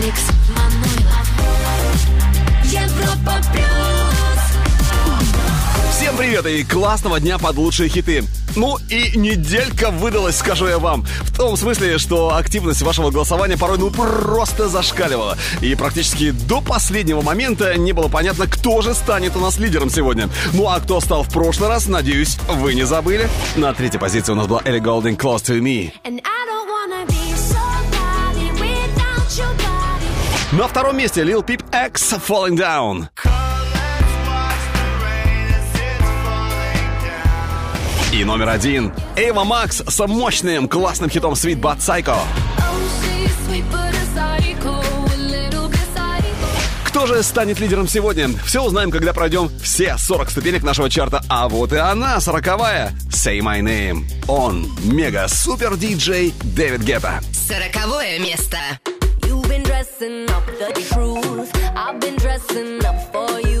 Алекс Манойлов. Европа плюс. Всем привет и классного дня под лучшие хиты. Ну и неделька выдалась, скажу я вам. В том смысле, что активность вашего голосования порой ну просто зашкаливала. И практически до последнего момента не было понятно, кто же станет у нас лидером сегодня. Ну а кто стал в прошлый раз, надеюсь, вы не забыли. На третьей позиции у нас была Ellie Golding «Close to Me». And I На втором месте Lil Peep X Falling Down. И номер один. Эйва Макс с мощным классным хитом Sweet But Psycho. Кто же станет лидером сегодня? Все узнаем, когда пройдем все 40 ступенек нашего чарта. А вот и она, сороковая. Say My Name. Он, мега-супер-диджей Дэвид Гетта. Сороковое место. место. dressing up the truth. I've been dressing up for you.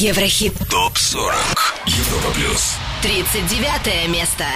Еврохит. Топ-40. Европа плюс. 39 место.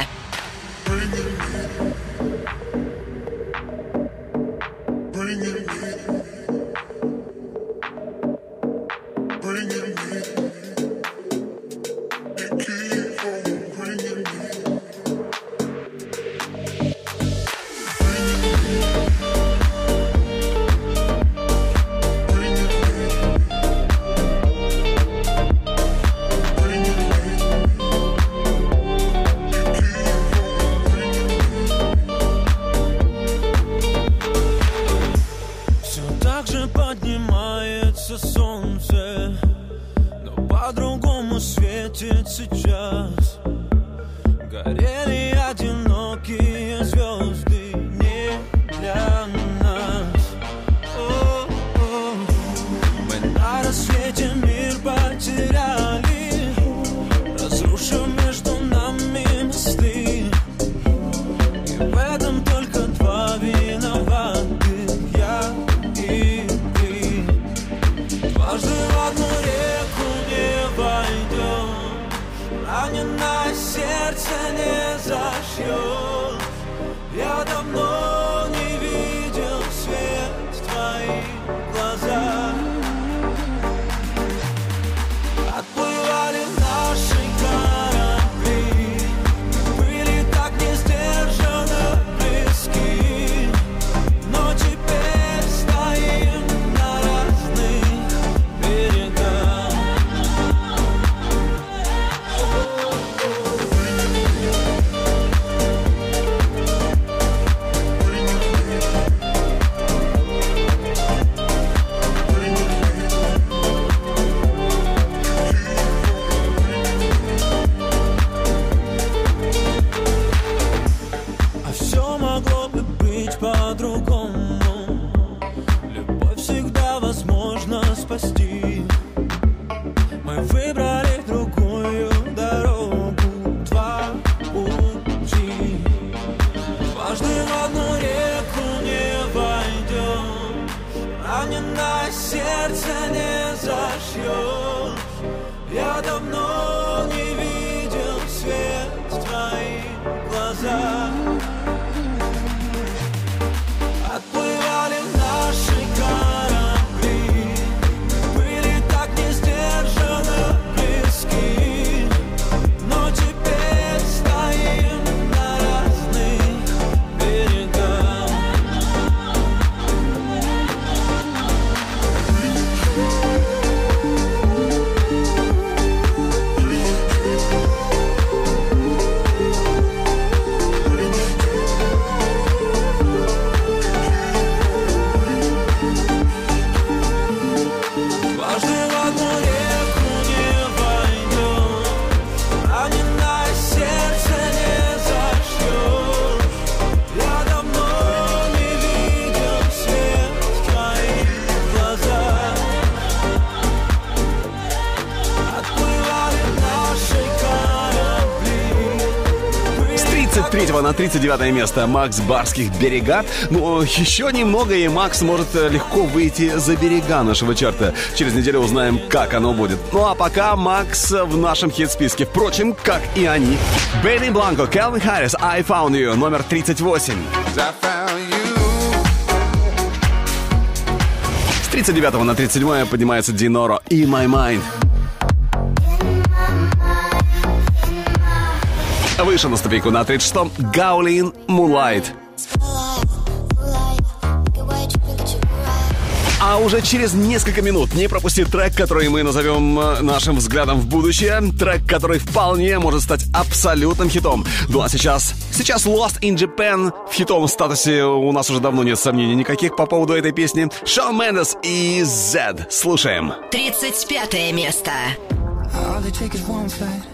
39 место Макс Барских «Берега». Но еще немного, и Макс может э, легко выйти за берега нашего чарта. Через неделю узнаем, как оно будет. Ну а пока Макс в нашем хит-списке. Впрочем, как и они. Бенни Бланко, Келвин Харрис, I Found You, номер 38. С 39 на 37 поднимается Диноро и My Mind. Выше на ступеньку на 36-м Гаулин Moonlight. А уже через несколько минут не пропусти трек, который мы назовем э, нашим взглядом в будущее. Трек, который вполне может стать абсолютным хитом. Ну а сейчас, сейчас Lost in Japan в хитовом статусе у нас уже давно нет сомнений никаких по поводу этой песни. Шон Мендес и Z. Слушаем. 35 место. All it takes is one flight.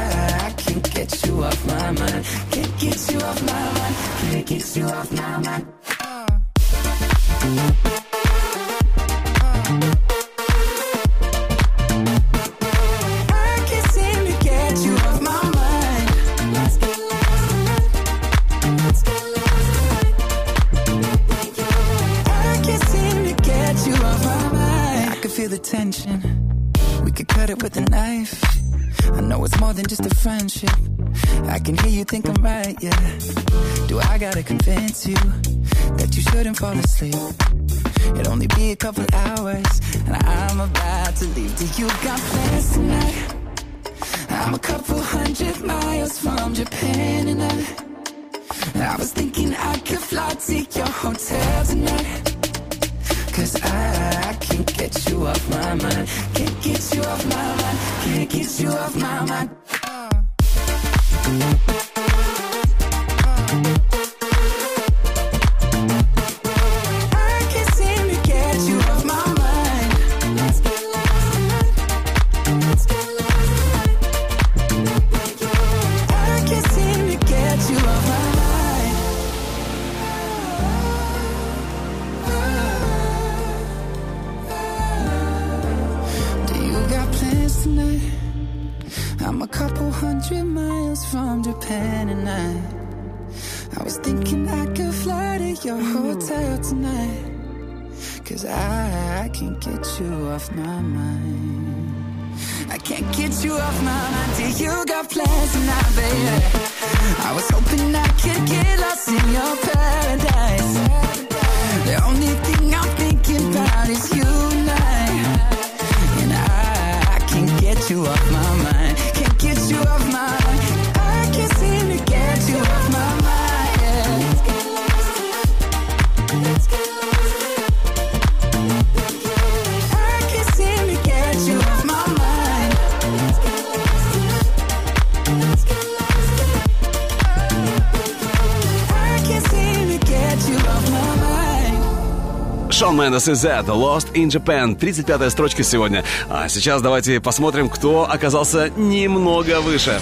get you off my mind. Can't get you off my mind. Can't get you off my mind. Uh. Uh. the tension. We could cut it with a knife. I know it's more than just a friendship. I can hear you think I'm right, yeah. Do I gotta convince you that you shouldn't fall asleep? It'll only be a couple hours, and I'm about to leave. Do you got plans tonight? I'm a couple hundred miles from Japan and I I was thinking I could fly to your hotel tonight Cause I, I can't get you off my mind Can't get you off my mind Can't get you off my mind Thank you. Off my mind. I can't get you off my mind. Till you got plans tonight, baby I was hoping I could get lost in your paradise. The only thing I'm thinking about is you and I. And I, I can't get you off my mind Шон Мендес и Z, Lost in Japan, 35-я строчка сегодня. А сейчас давайте посмотрим, кто оказался немного выше.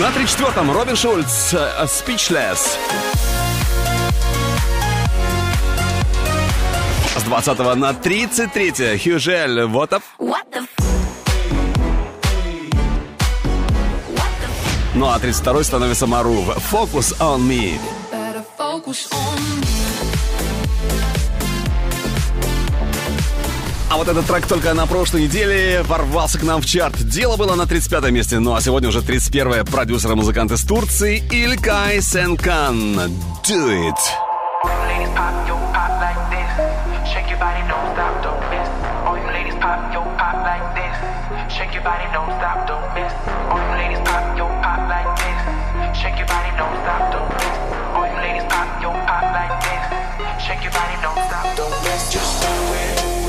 На 34-м Робин Шульц, э, Speechless. С 20 на 33 Хьюжель, вот up. Ну а 32 становится Марув, Focus on Me. focus on me. А вот этот трек только на прошлой неделе ворвался к нам в чарт. Дело было на 35 месте, ну а сегодня уже 31 продюсер и музыкант из Турции Илькай Сенкан. Do it. Shake your body, don't stop, don't miss. Just do it,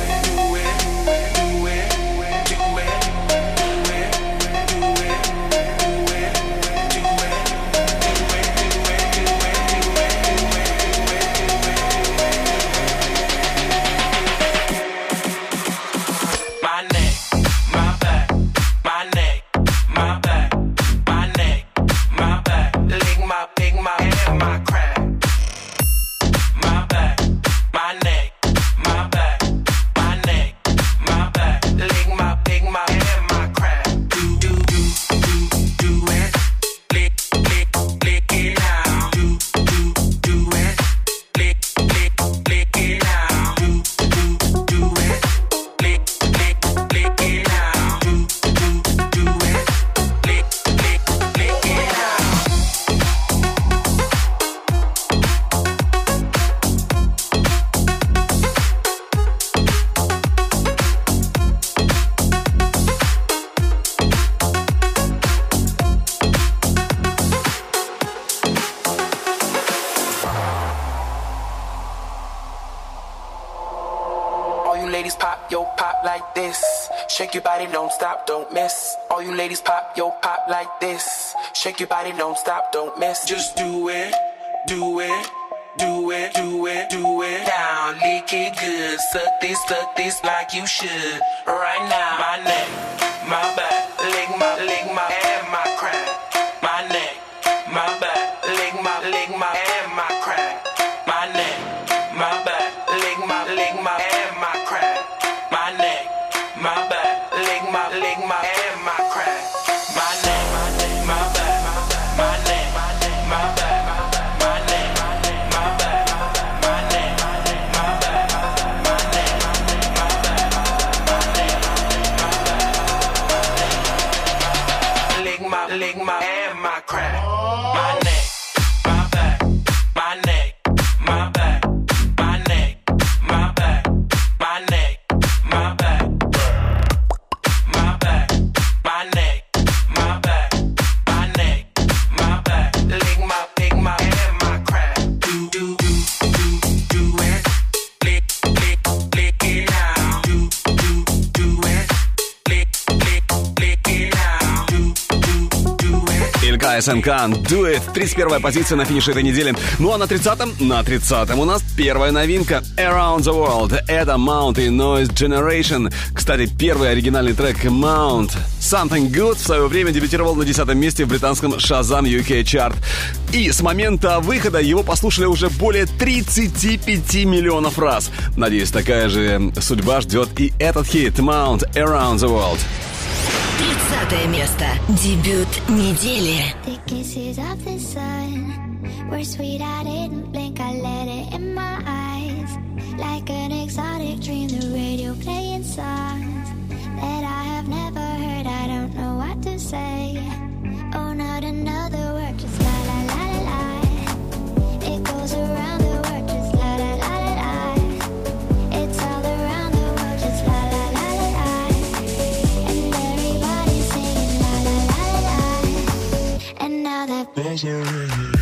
like this. Shake your body, don't stop, don't miss. Just do it, do it, do it, do it, do it. Down, lick it good. Suck this, suck this like you should. Right now, my neck, my back, lick my, lick my, and my crack. My neck, my back, lick my, lick my, and Кайсан Кан. Do It. 31 позиция на финише этой недели. Ну а на 30-м, на 30-м у нас первая новинка Around the World. Это Mount и Noise Generation. Кстати, первый оригинальный трек Mount Something Good в свое время дебютировал на 10 месте в британском Shazam UK Chart. И с момента выхода его послушали уже более 35 миллионов раз. Надеюсь, такая же судьба ждет и этот хит Mount Around the World. 30 место. Дебют недели. The kisses of the sun were sweet. I didn't blink. I let it in my eyes, like an exotic dream. The radio playing songs that I have never heard. I don't know what to say. Oh, not another word, just la that buzzer.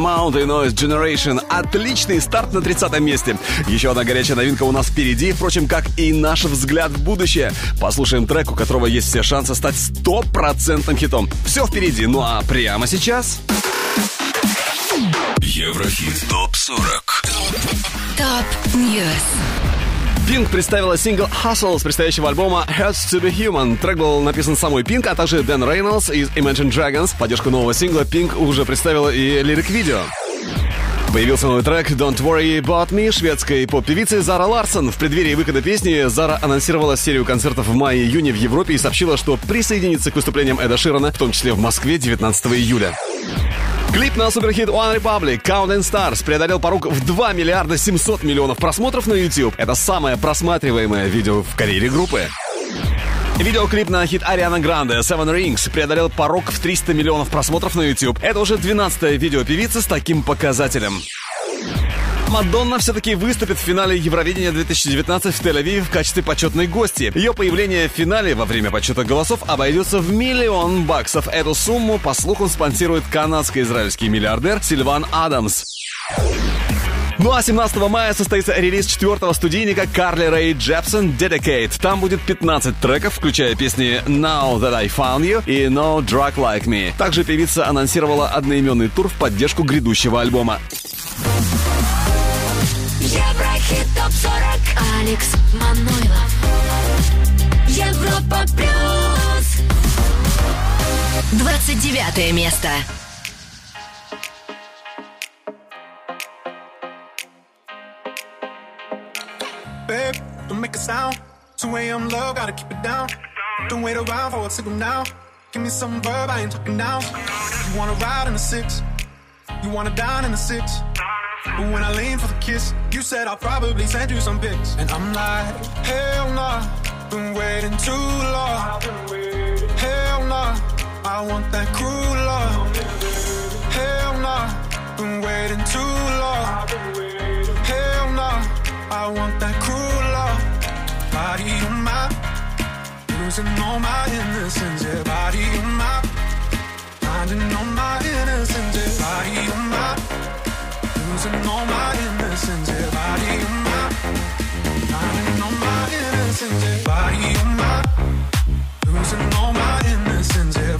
The World, Mount и Noise Generation. Отличный старт на 30 месте. Еще одна горячая новинка у нас впереди, впрочем, как и наш взгляд в будущее. Послушаем трек, у которого есть все шансы стать стопроцентным хитом. Все впереди, ну а прямо сейчас... Еврохит ТОП-40 Топ Пинк представила сингл Hustle с предстоящего альбома Hurts to be Human. Трек был написан самой Пинк, а также Дэн Рейнольдс из Imagine Dragons. Поддержку нового сингла Пинк уже представила и лирик-видео. Появился новый трек «Don't Worry About Me» шведской поп-певицы Зара Ларсон. В преддверии выхода песни Зара анонсировала серию концертов в мае-июне в Европе и сообщила, что присоединится к выступлениям Эда Ширана, в том числе в Москве 19 июля. Клип на суперхит One Republic Counting Stars преодолел порог в 2 миллиарда 700 миллионов просмотров на YouTube. Это самое просматриваемое видео в карьере группы. Видеоклип на хит Ариана Гранде Seven Rings преодолел порог в 300 миллионов просмотров на YouTube. Это уже 12-е видео певицы с таким показателем. Мадонна все-таки выступит в финале Евровидения 2019 в Тель-Авиве в качестве почетной гости. Ее появление в финале во время подсчета голосов обойдется в миллион баксов. Эту сумму, по слухам, спонсирует канадско-израильский миллиардер Сильван Адамс. Ну а 17 мая состоится релиз четвертого студийника Карли Рэй Джепсон Dedicate. Там будет 15 треков, включая песни Now That I Found You и No Drug Like Me. Также певица анонсировала одноименный тур в поддержку грядущего альбома. Еврохит ТОП-40 Алекс Манойлов Европа Плюс 29 место. Babe, don't make a sound. 2 a.m. low, gotta keep it down. Don't wait around for a signal now. Give me some verb, I ain't talking now. You wanna ride in the six? You wanna dine in the six? But when I lean for the kiss, you said I'll probably send you some pics. And I'm like, hell nah, been waiting too long. Hell nah, I want that cruel love. Hell nah, been waiting too long. Hell nah, I want that cruel love. Body of mine, losing all my innocence. Yeah, body of mine, finding all my innocence. Yeah, body mine, losing all my innocence. Yeah, body mine, all my innocence. Mine, losing all my innocence. Yeah,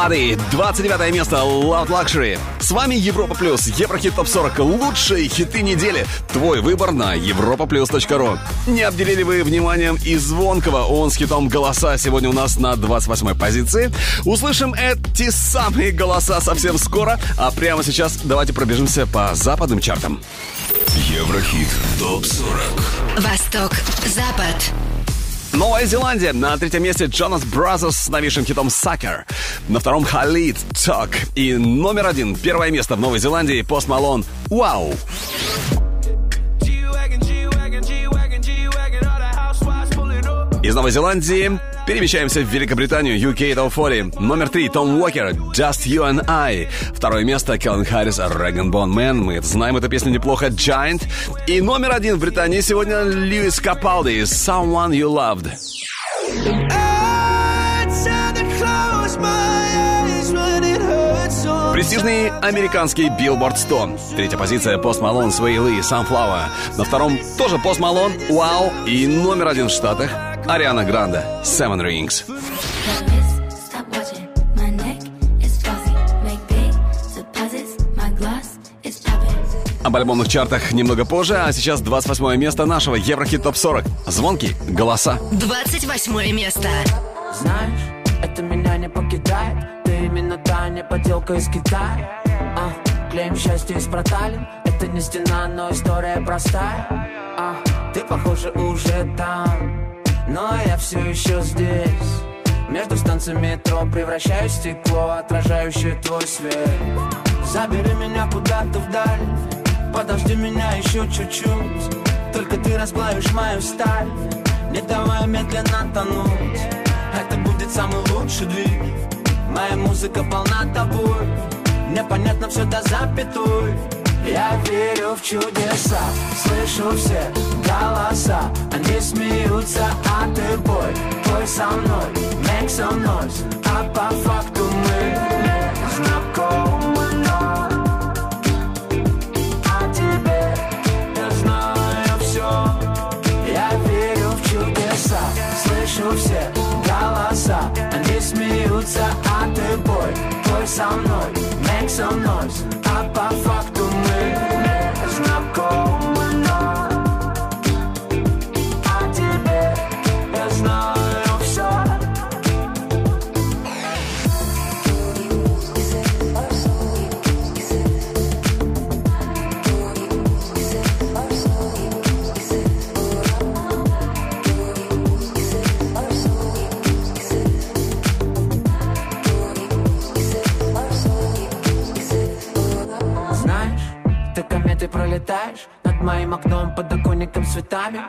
Бады, 29 место, Loud Luxury. С вами Европа Плюс, Еврохит Топ 40, лучшие хиты недели. Твой выбор на europaplus.ru. Не обделили вы вниманием и Звонкого, он с хитом «Голоса» сегодня у нас на 28 позиции. Услышим эти самые голоса совсем скоро, а прямо сейчас давайте пробежимся по западным чартам. Еврохит ТОП-40 Восток, Запад. Новая Зеландия. На третьем месте Jonas Brothers с новейшим хитом Sucker. На втором Khalid Talk. И номер один, первое место в Новой Зеландии, Post Malone. Вау! Из Новой Зеландии перемещаемся в Великобританию, UK Top 40. Номер три, Tom Walker, Just You and I. Второе место, Calvin Harris, Rag'n'Bone Man. Мы знаем эту песню неплохо, Giant. И номер один в Британии сегодня Льюис Капалди, Someone You Loved. Престижный американский Billboard 100. Третья позиция Пост Малон, Свей Ли, Sunflower. На втором тоже Пост Малон, Вау. И номер один в Штатах Ариана Гранда, Seven Rings. Об альбомных чартах немного позже, а сейчас 28 место нашего Еврохит Топ 40. Звонки, голоса. 28 место. Знаешь, это меня не покидает Ты именно та не поделка из Китая а, Клеим счастье из проталин Это не стена, но история простая а, Ты, похоже, уже там Но я все еще здесь. Между станциями метро Превращаю стекло, отражающее твой свет. Забери меня куда-то вдаль Подожди меня еще чуть-чуть. Только ты расплавишь мою сталь Не давай медленно тонуть. Это будет самый лучший двиг. Моя музыка полна тобой Непонятно все до запятой Я верю в чудеса Слышу все голоса. Они смеются, а ты бой Пой со мной, make some noise. А по факту мы знакомы вновь о я знаю все Я верю в чудеса Слышу все голоса. Они смеются, а ты бой Пой со мной, make some noise. А по факту пролетаешь над моим окном подоконником цветами.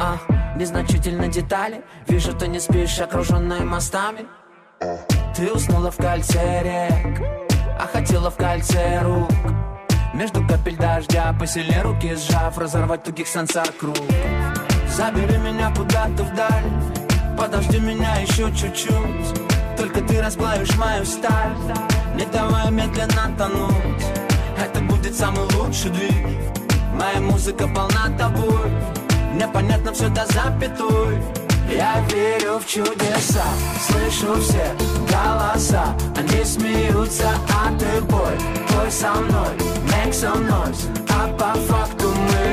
А, Незначительно детали Вижу, ты не спишь, окруженная мостами. Ты уснула в кольце рек А хотела в кольце рук. Между капель дождя посильнее руки сжав Разорвать тугих сансар круг. Забери меня куда-то вдаль Подожди меня еще чуть-чуть. Только ты расплавишь мою сталь Не давай медленно тонуть. Это будет самый лучший двиг Моя музыка полна тобой. Непонятно все до запятой. Я верю в чудеса, слышу все голоса. Они смеются, а ты бой, бой со мной Make some noise, а по факту мы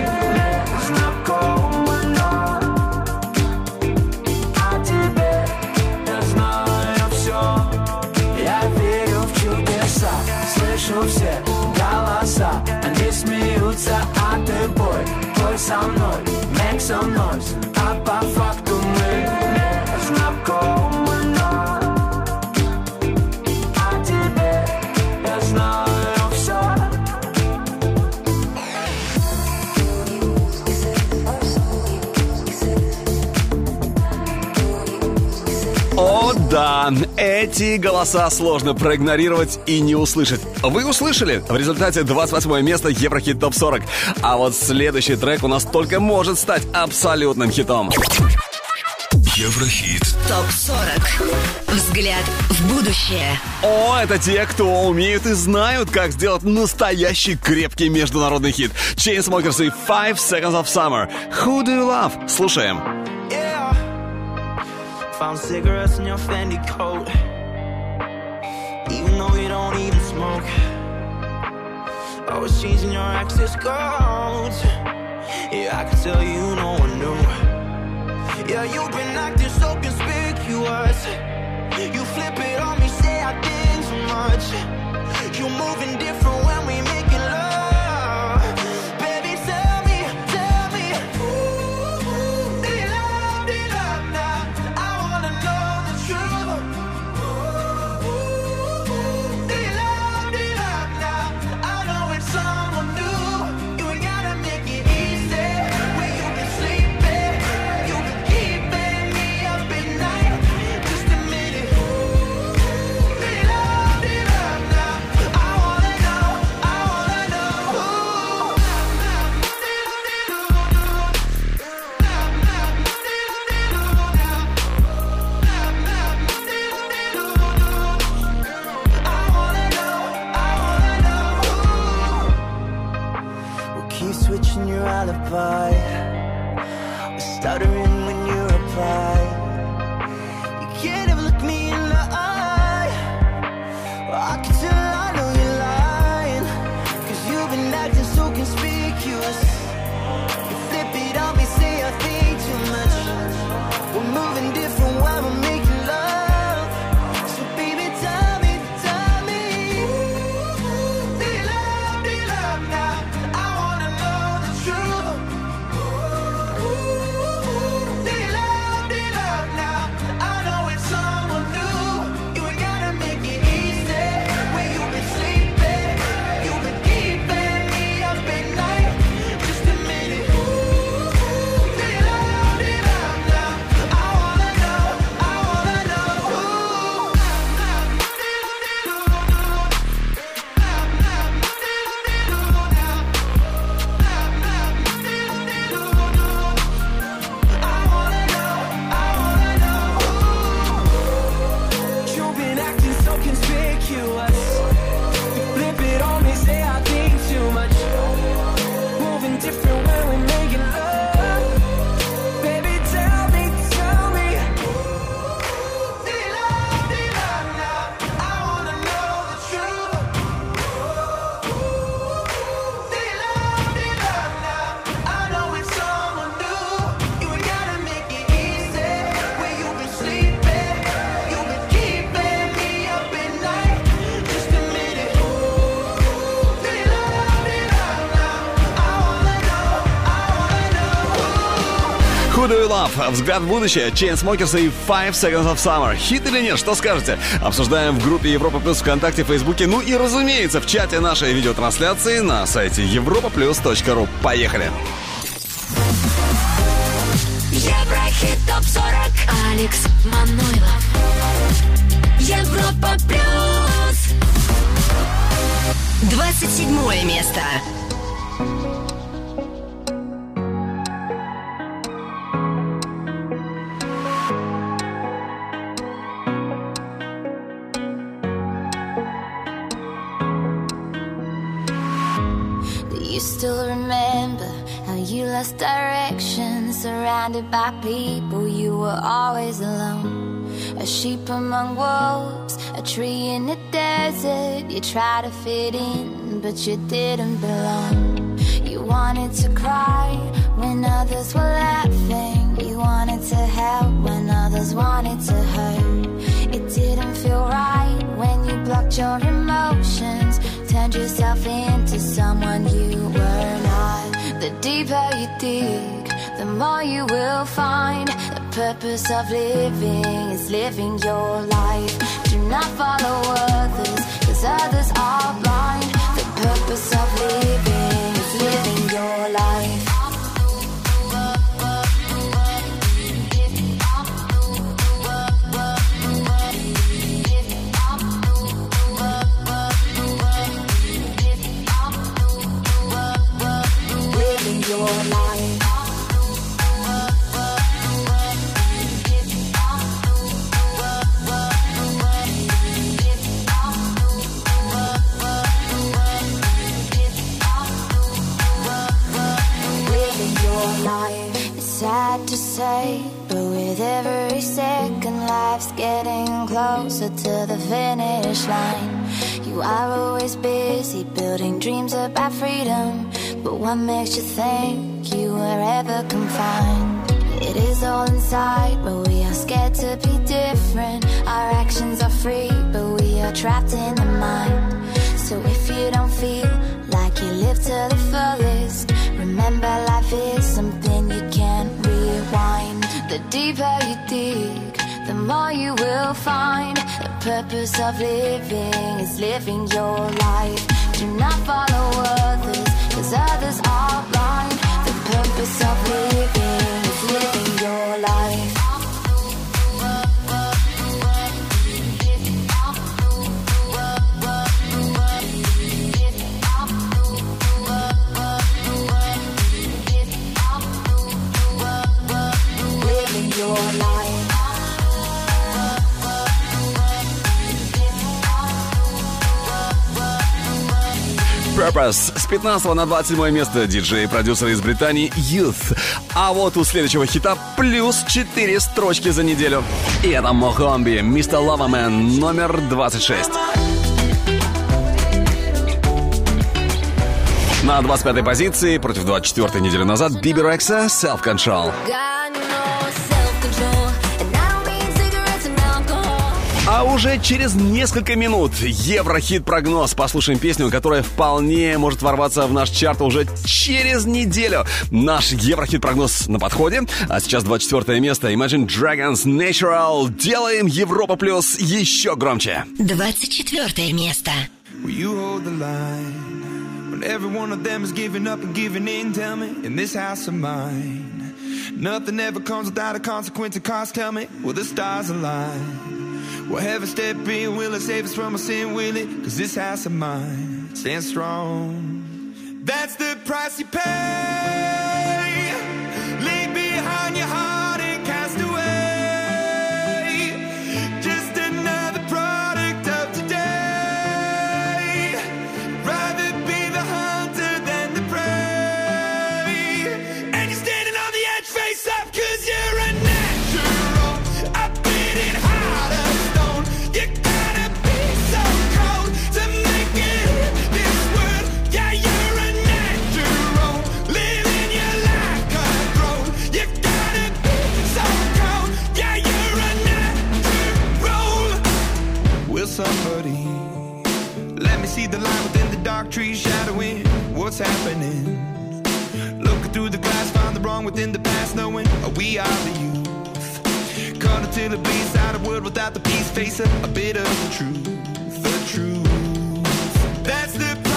бой со мной Make some noise, а по да, эти голоса сложно проигнорировать и не услышать. Вы услышали? В результате 28 место Еврохит ТОП 40. А вот следующий трек у нас только может стать абсолютным хитом. Еврохит. ТОП-40. Взгляд в будущее. О, это те, кто умеют и знают, как сделать настоящий крепкий международный хит. Chainsmokers и Five Seconds of Summer. Who do you love? Слушаем. Found cigarettes in your Fendi coat. Even though you don't even smoke. Always changing your access codes. Yeah, I can tell you no one knew. Yeah, you've been acting so conspicuous. You flip it on me, say I think too much. You're moving different when we making Взгляд в будущее. Chainsmokers и Five Seconds of Summer. Хит или нет? Что скажете? Обсуждаем в группе Европа Плюс ВКонтакте, Фейсбуке, ну и, разумеется, в чате нашей видеотрансляции на сайте europaplus.ru. Поехали! Еврохит ТОП-40 Алекс Манойлов Европа Плюс 27 место. Still remember how you lost direction, surrounded by people, you were always alone. A sheep among wolves, a tree in the desert. You tried to fit in, but you didn't belong. You wanted to cry when others were laughing. You wanted to help when others wanted to hurt. It didn't feel right when you blocked your emotions, turned yourself into someone you were not. The deeper you dig, the more you will find. The purpose of living is living your life. Do not follow others, cause others are blind. The purpose of living but with every second, life's getting closer to the finish line. You are always busy building dreams about freedom, but what makes you think you were ever confined? It is all inside, but we are scared to be different. Our actions are free, but we are trapped in the mind. So if you don't feel like you live to the fullest, remember life is something you. The deeper you dig, the more you will find. The purpose of living is living your life. Do not follow others, cause others are blind. The purpose of living Purpose с 15 на 27 место диджей и продюсер из Британии Youth. А вот у следующего хита плюс 4 строчки за неделю. И это Мохомби, Мистер Лавамен, номер 26. На 25-й позиции против 24-й недели назад Биби Рекса Self Control. Got А уже через несколько минут Еврохит-прогноз. Послушаем песню, которая вполне может ворваться в наш чарт уже через неделю. Наш Еврохит-прогноз на подходе. А сейчас 24 место. Imagine Dragons Natural. Делаем Европа Плюс еще громче. 24 место. Will you hold the line when every one of them is giving up and giving in? Tell me, in this house of mine, nothing ever comes without a consequence of cost. Tell me, will the stars align? Will heaven step in? Will it save us from our sin? Will it? Cause this house of mine stands strong. That's the price you pay. Leave behind your heart what's happening. Looking through the glass, find the wrong within the past, knowing we are the youth. Cut till the bleeds out of wood without the peace, facing a bit of the truth. The truth. That's the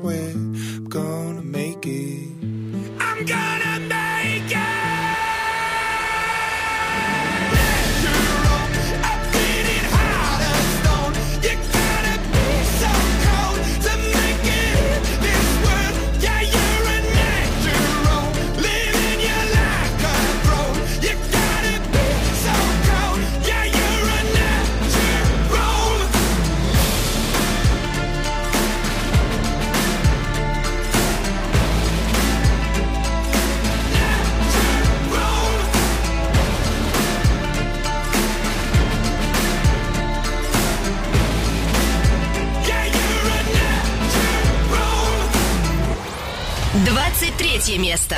sweat. 23 место.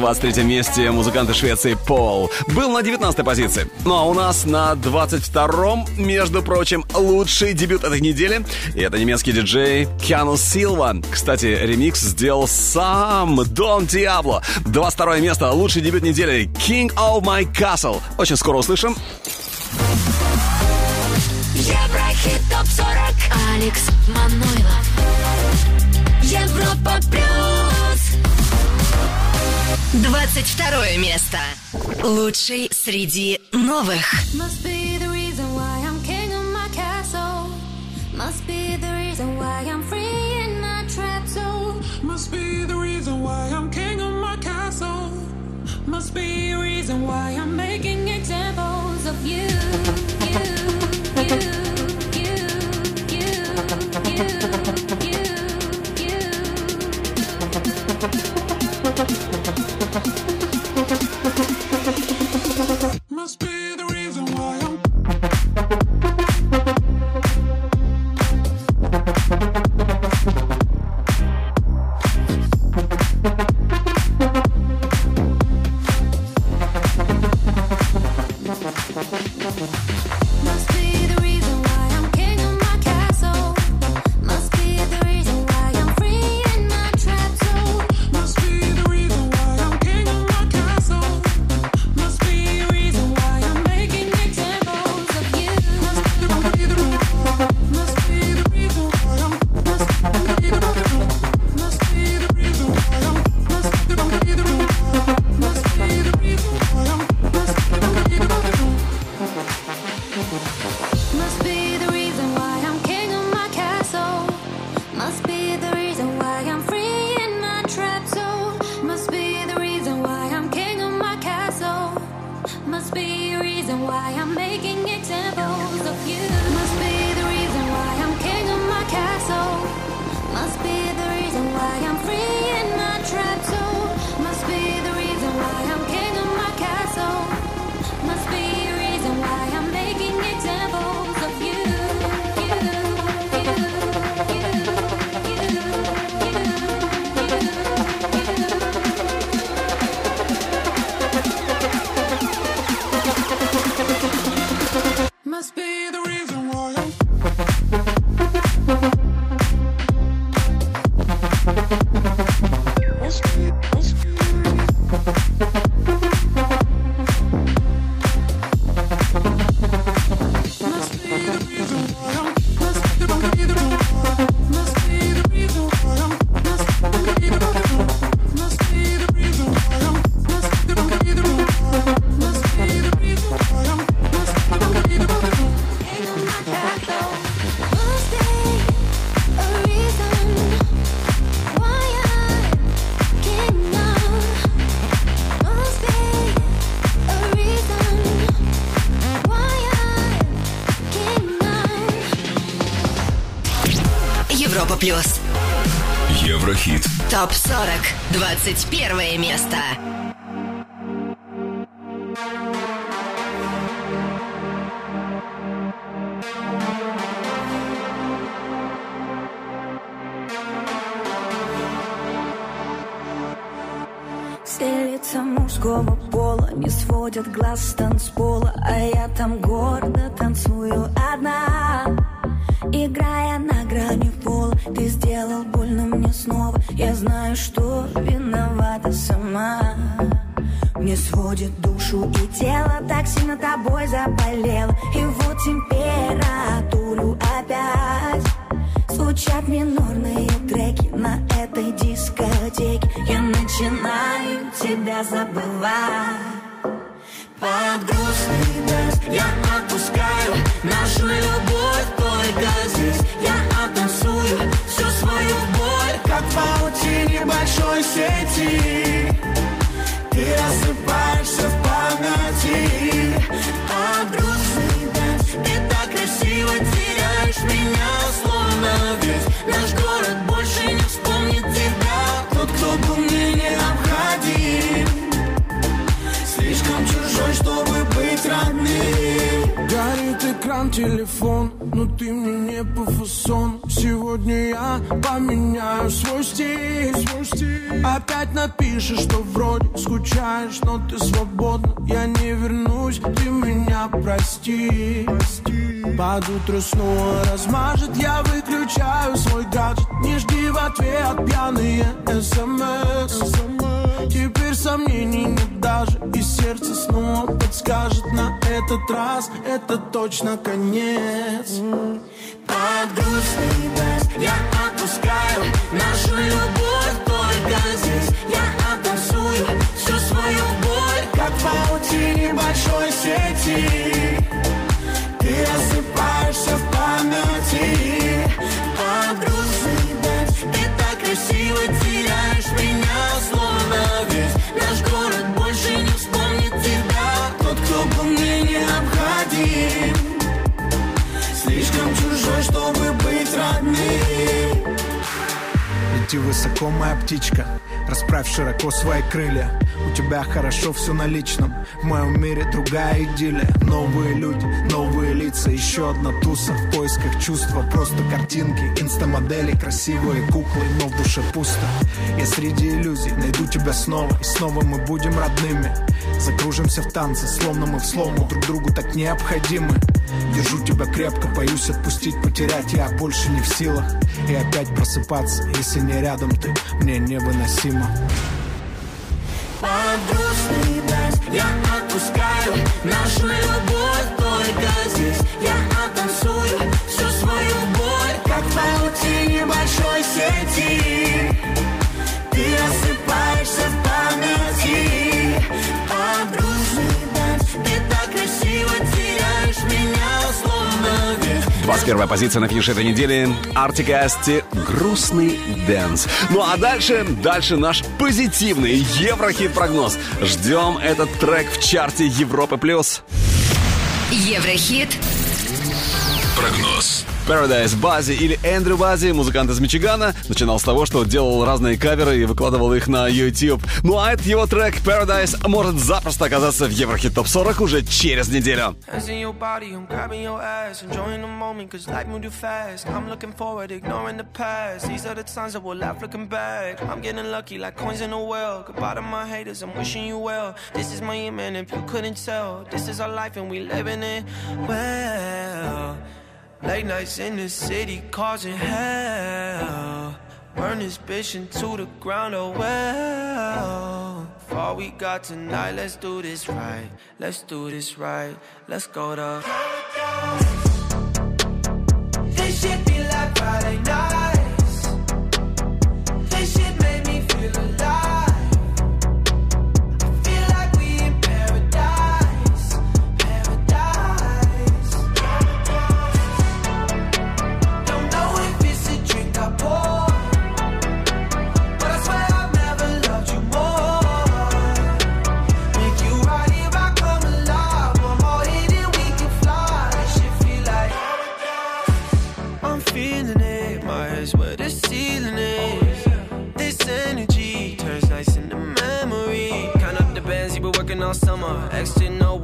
23 месте музыканты Швеции Пол. Был на 19 позиции. Ну а у нас на 22-м, между прочим, лучший дебют этой недели. И это немецкий диджей Киану Силва. Кстати, ремикс сделал сам Дон Диабло. 22 место, лучший дебют недели King of My Castle. Очень скоро услышим. Еврохит топ 40 Алекс Манойлов Европа плюс 22 место. Лучший среди новых. Must be the reason why I'm king of my castle. Must be the reason why I'm free in my trap zone. Must be the reason why I'm king of my castle. Must be the reason why I'm making examples of you, you, you, you, you, you. you. Плюс. Еврохит. Топ 40. 21 место. Все лица мужского пола не сводят глаз с танцпола А я там гордо танцую одна Играя на пола Ты сделал больно мне снова. Я знаю, что виновата сама. Мне сводит душу и тело. Так сильно тобой заболело И вот температуру опять. Звучат минорные треки на этой дискотеке. Я начинаю тебя забывать Под грустный dance я отпускаю Нашу любовь только здесь. Я оттанцую всю свою боль. Как в паутине большой сети. Ты рассыпаешься в памяти. Под грустный дэнс Ты так красиво теряешь меня Словно весь. Наш город больше не вспомнит тебя. Тот, кто был экран, телефон, но ты мне не по фасону Сегодня я поменяю свой стиль, свой стиль. Опять напишешь, что вроде скучаешь, но ты свободна Я не вернусь, ты меня прости, Под утро снова размажет, я выключаю свой гаджет. Не жди в ответ пьяные смс Теперь сомнений нет даже И сердце снова подскажет на этот раз. Это точно конец. Под грустный дэнс я отпускаю Нашу любовь только здесь. Я оттанцую всю свою боль Как в большой сети. Ты рассыпаешься в памяти. Под грустный дэнс Ты так красиво теряешь меня Словно весь. Наш город больше не вспомнит тебя. Тот, кто был мне необходим. Слишком чужой, чтобы Лети высоко, моя птичка. Расправь широко свои крылья. У тебя хорошо все на личном. В моем мире другая идиллия. Новые люди, новые лица. Еще одна туса в поисках чувства. Просто картинки, инстамодели Красивые куклы, но в душе пусто. Я среди иллюзий найду тебя снова. И снова мы будем родными Закружимся в танце, словно мы в слому. Друг другу так необходимы. Держу тебя крепко, боюсь отпустить, потерять. Я больше не в силах. И опять просыпаться, если не рядом ты. Мне невыносимо. Под грустный дэнс я отпускаю. Нашу любовь только здесь. Я оттанцую всю свою боль Как в паутине большой сети. Ты рассыпаешься в памяти 21 позиция на финише этой недели. Артик и Асти «Грустный дэнс». Ну а дальше, дальше наш позитивный еврохит-прогноз. Ждем этот трек в чарте Европы+. плюс. Еврохит. Прогноз. Paradise Bazzi или Эндрю Bazzi, музыкант из Мичигана, начинал с того, что делал разные каверы и выкладывал их на YouTube. Ну а этот его трек Paradise может запросто оказаться в Еврохит Топ 40 уже через неделю. This is our life and we living it well. Late nights in the city causing hell. Burn this bitch into the ground, oh well. For all we got tonight, let's do this right. Let's do this right. Let's go to This shit be like Friday nights.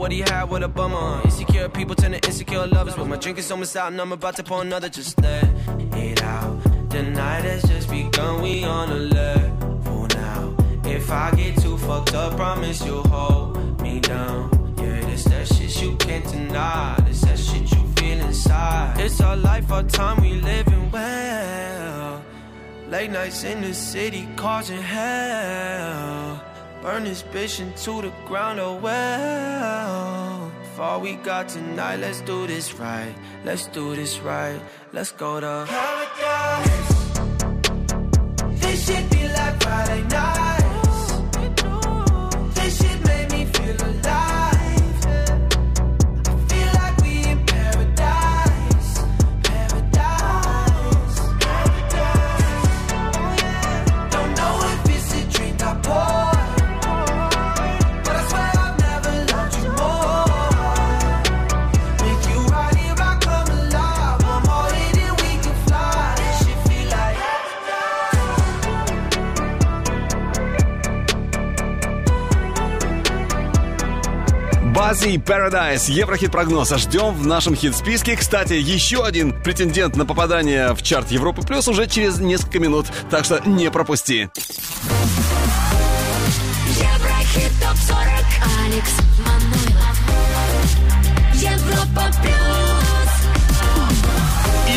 What he had with a bummer. Insecure people turn to insecure lovers. But my drink is almost out and I'm about to pour another. Just let it out. The night has just begun. We on a level now. If I get too fucked up, promise you'll hold me down. Yeah, this that shit you can't deny. This that shit you feel inside. It's our life, our time, we living well. Late nights in the city causing hell. Burn this bitch into the ground, oh well. For all we got tonight, let's do this right. Let's do this right. Let's go to paradise. This should be like Friday nights. Бази и Paradise. Еврохит прогноза ждем в нашем хит-списке. Кстати, еще один претендент на попадание в чарт Европы Плюс уже через несколько минут. Так что не пропусти. Еврохит топ 40 Алекс Манойлов Европа плюс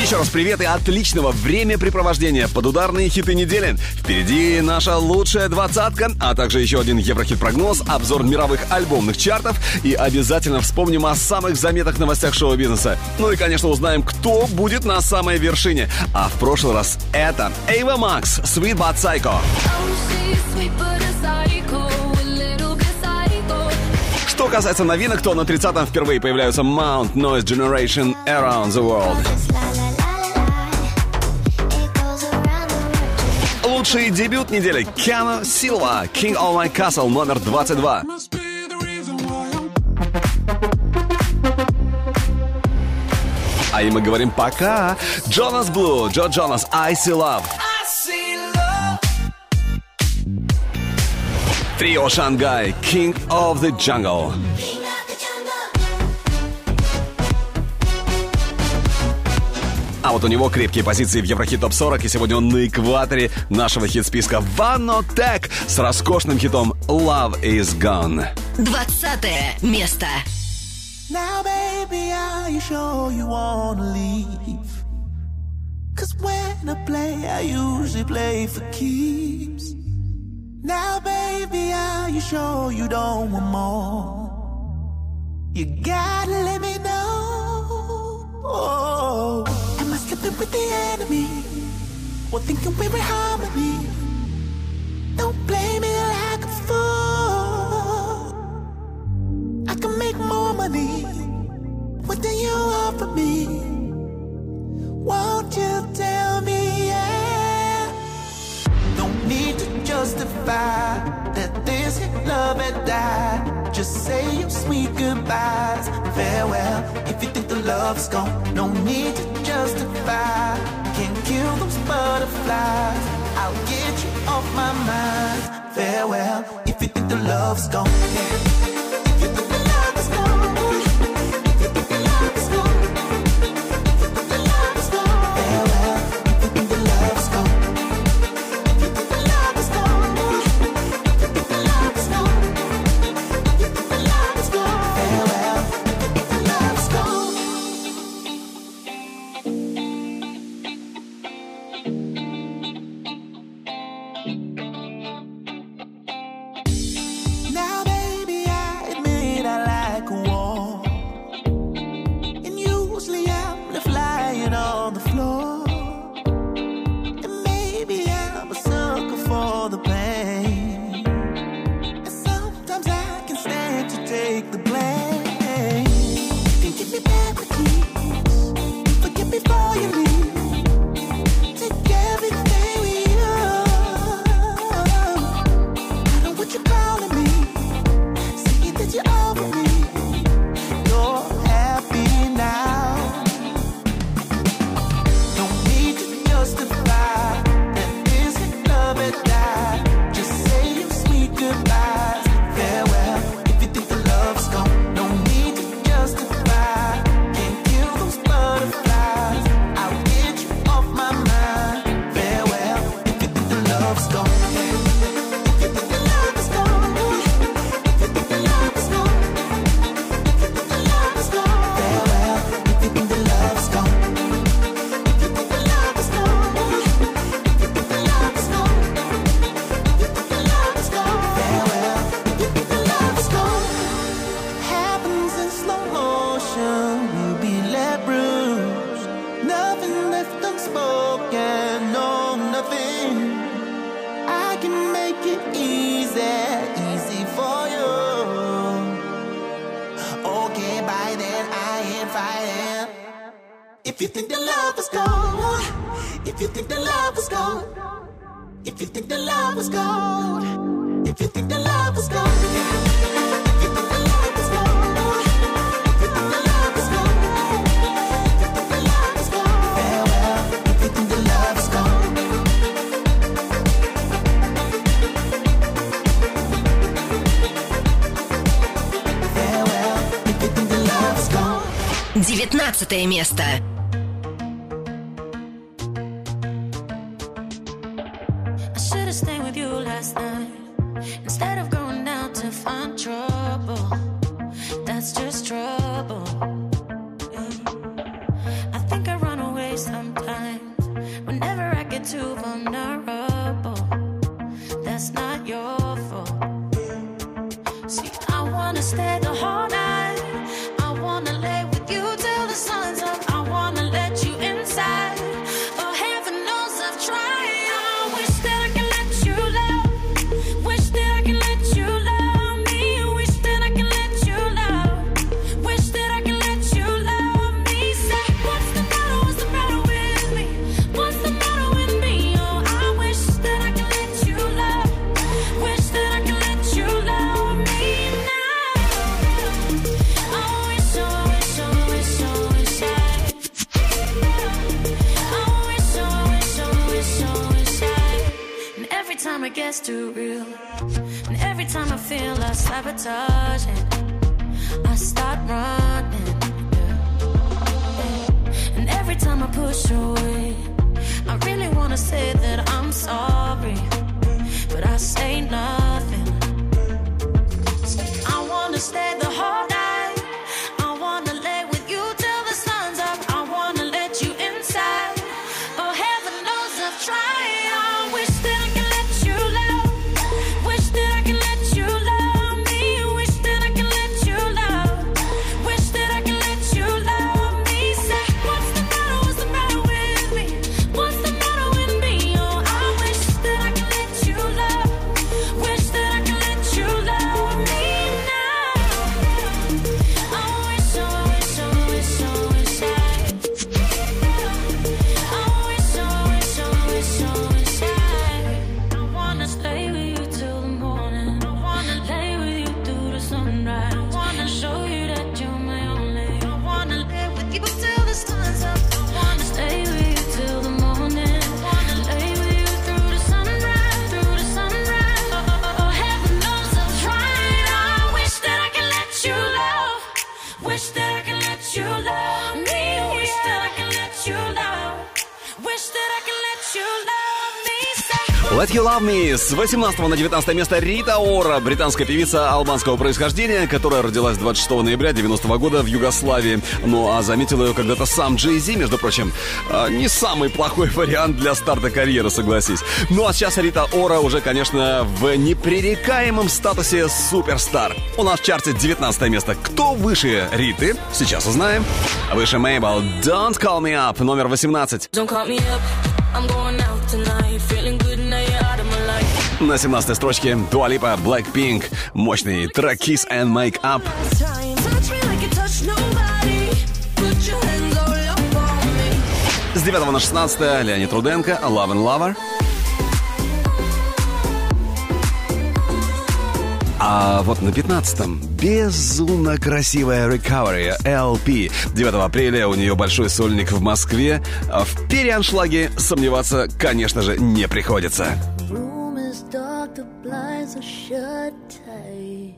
еще раз привет и отличного времяпрепровождения под ударные хиты недели. Впереди наша лучшая двадцатка, а также еще один Еврохит-прогноз, обзор мировых альбомных чартов и обязательно вспомним о самых заметных новостях шоу-бизнеса. Ну и, конечно, узнаем, кто будет на самой вершине. А в прошлый раз это Эйва Макс, Sweet But Psycho. Что касается новинок, то на 30-м впервые появляются Mount Noise Generation Around the World. Лучший дебют недели Киану Силва King of My Castle номер 22. А и мы говорим пока. Джонас Блу, Джо Джонас, I See Love. Трио Шангай, King of the Jungle. А вот у него крепкие позиции в Еврохит Топ 40, и сегодня он на экваторе нашего хит-списка Ванотек с роскошным хитом Love is Gone. Двадцатое место. Now, baby, are you sure you wanna leave? Cause when I play, I usually play for keeps. Now, baby, are you sure you don't want more? You gotta let me know. Oh, am I with the enemy? Or thinking we're in harmony? Don't play me like a fool. I can make more money. What do you offer me? Won't you tell me? justify that this love had died. Just say your sweet goodbyes, farewell. If you think the love's gone, no need to justify. Can't kill those butterflies. I'll get you off my mind, farewell. If you think the love's gone. Yeah. make the Miasta. push away. I really wanna say that I'm sorry, but I say nothing. Love Me с 18 на 19 место Рита Ора, британская певица албанского происхождения, которая родилась 26 ноября 90 года в Югославии. Ну а заметил ее когда-то сам Джей Зи, между прочим. А, Не самый плохой вариант для старта карьеры, согласись. Ну а сейчас Рита Ора уже, конечно, в непререкаемом статусе суперстар. У нас в чарте 19 место. Кто выше Риты? Сейчас узнаем. Выше Мейбл. Don't Call Me Up, номер 18. Don't call me up. На 17 строчке Дуалипа Blackpink. Мощный трек Kiss and Make Up. С 9 на 16 Леонид Руденко Love and Lover. А вот на 15-м безумно красивая Recovery LP. 9 апреля у нее большой сольник в Москве. В переаншлаге сомневаться, конечно же, не приходится. Blinds are shut tight.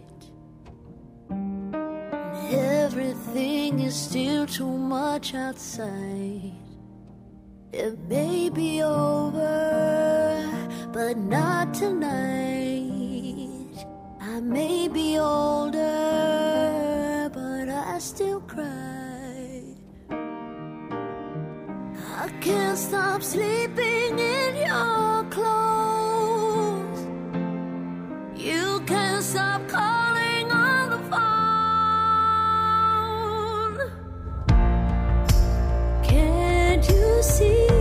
And everything is still too much outside. It may be over, but not tonight. I may be older, but I still cry. I can't stop sleeping in your clothes. Can't stop calling on the phone. Can't you see?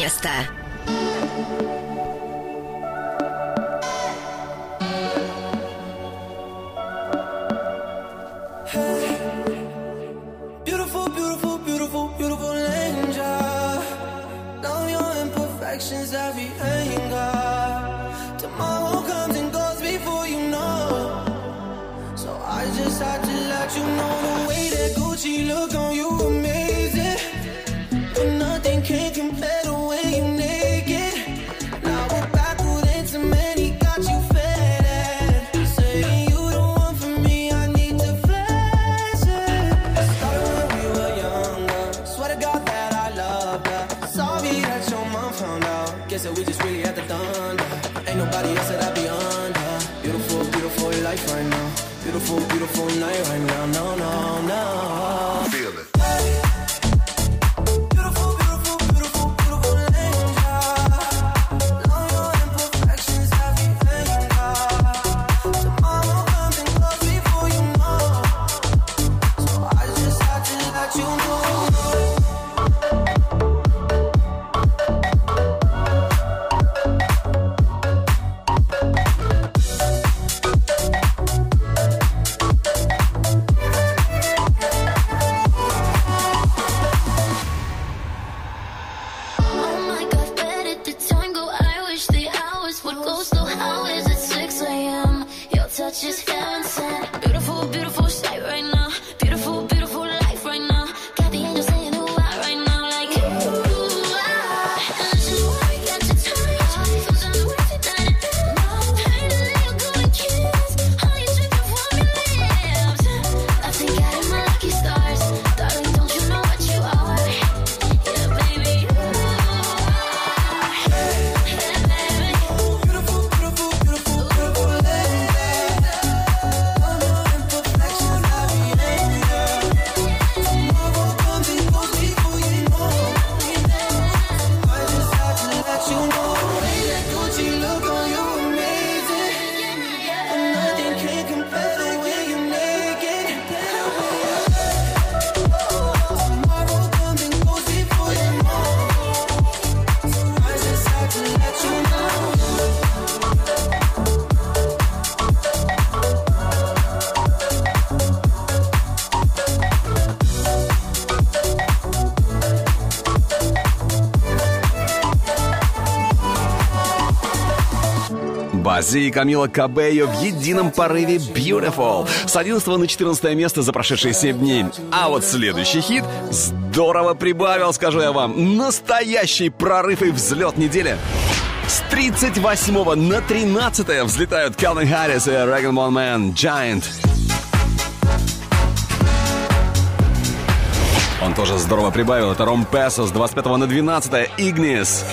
Место. Beautiful, beautiful night right now. No, no, Бази и Камила Кабеyo в едином порыве Beautiful. С 11 на 14 место за прошедшие 7 дней. А вот следующий хит здорово прибавил, скажу я вам. Настоящий прорыв и взлет недели. С 38 на 13 взлетают Calvin Харрис и Bone Man Giant. Он тоже здорово прибавил. Это Ром Песо с 25 на 12 Ignis.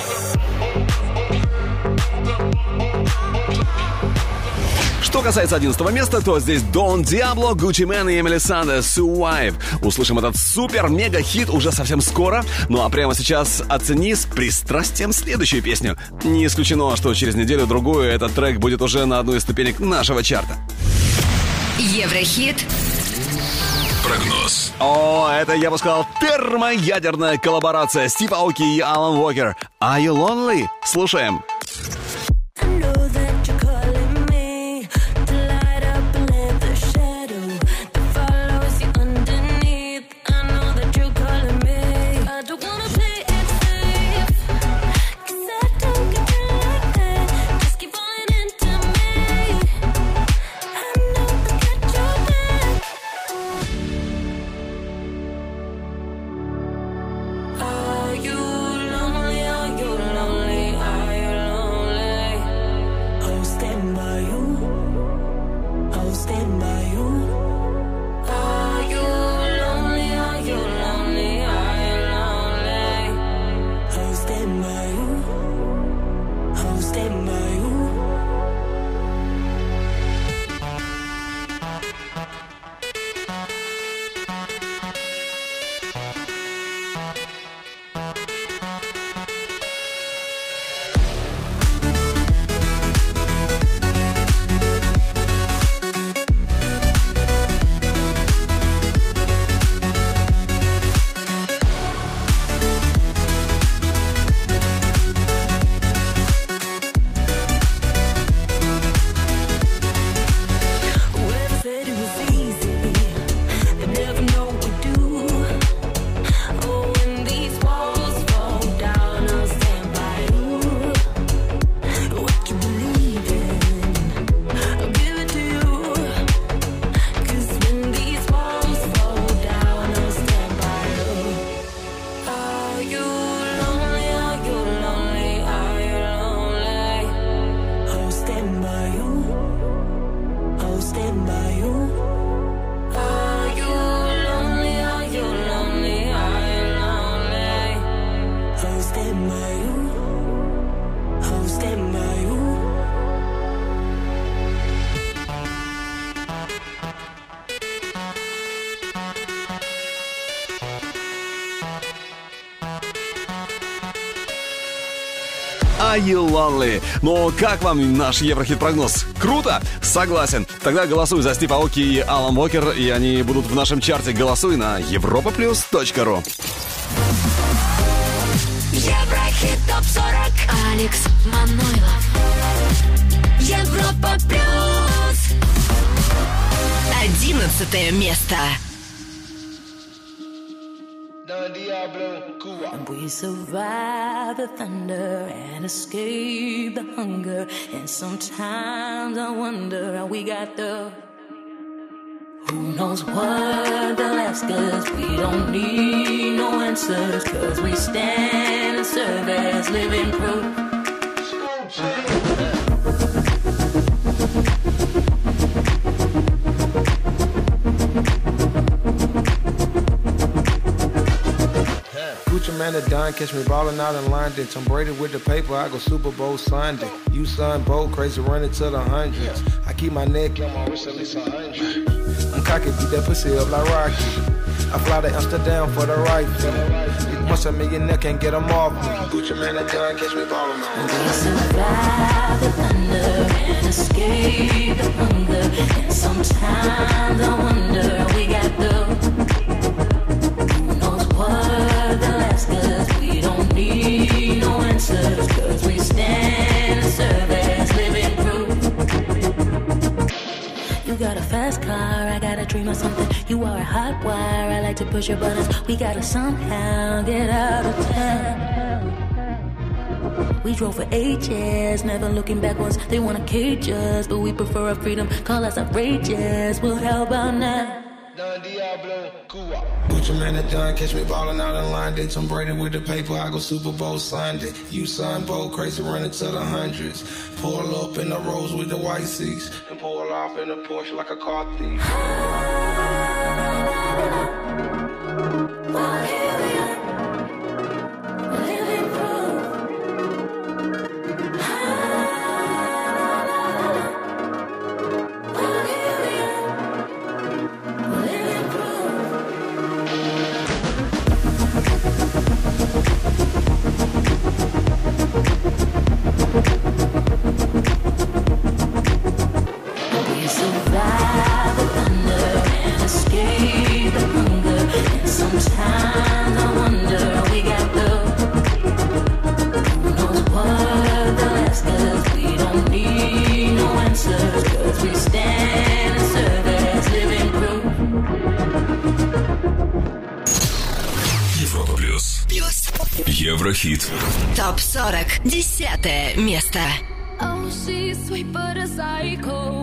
Касается 11 места, то здесь Don Diablo, Gucci Mane и Emeli Sandé Survive. Услышим этот супер-мега-хит уже совсем скоро. Ну а прямо сейчас оцени с пристрастием следующую песню. Не исключено, что через неделю-другую этот трек будет уже на одной из ступенек нашего чарта. Еврохит. Прогноз. О, это, я бы сказал, термоядерная коллаборация Steve Aoki и Alan Walker. Are you lonely? Слушаем. Lonely? Но как вам наш Еврохит-прогноз? Круто? Согласен. Тогда голосуй за Стив Аоки и Алан Уокер, и они будут в нашем чарте. Голосуй на europaplus.ru Еврохит ТОП-40 Алекс Манойлов Европа Плюс Одиннадцатое место. Don Diablo. And we survive the thunder and escape the hunger. And sometimes I wonder how we got the. Who knows what they'll ask us? We don't need no answers, cause we stand and serve as living proof. Don, catch me ballin' out in London. Tom Brady with the paper, I go Super Bowl Sunday. You son, bold, crazy, running to the hundreds. I keep my neck on a. I'm cocky, beat that pussy up like Rocky. I fly to Amsterdam for the right fee. Big muscle millionaire can't get 'em off me. Gucci man at Don, catch me ballin' out. We survive the thunder and escape the hunger. And sometimes I wonder we got the. You got a fast car, I gotta dream of something. You are a hot wire, I like to push your buttons. We gotta somehow get out of town. We drove for ages, never looking backwards. They wanna cage us, but we prefer our freedom. Call us outrageous. Well, how about now? Gucci man at Don, catch me ballin' out in London. Tom Brady with the paper, I go Super Bowl Sunday. You son, bold, crazy, running to the hundreds. Pull up in the rose with the white seats. And pull off in a Porsche like a car thief. Десятое место. Oh, she's sweet but a psycho,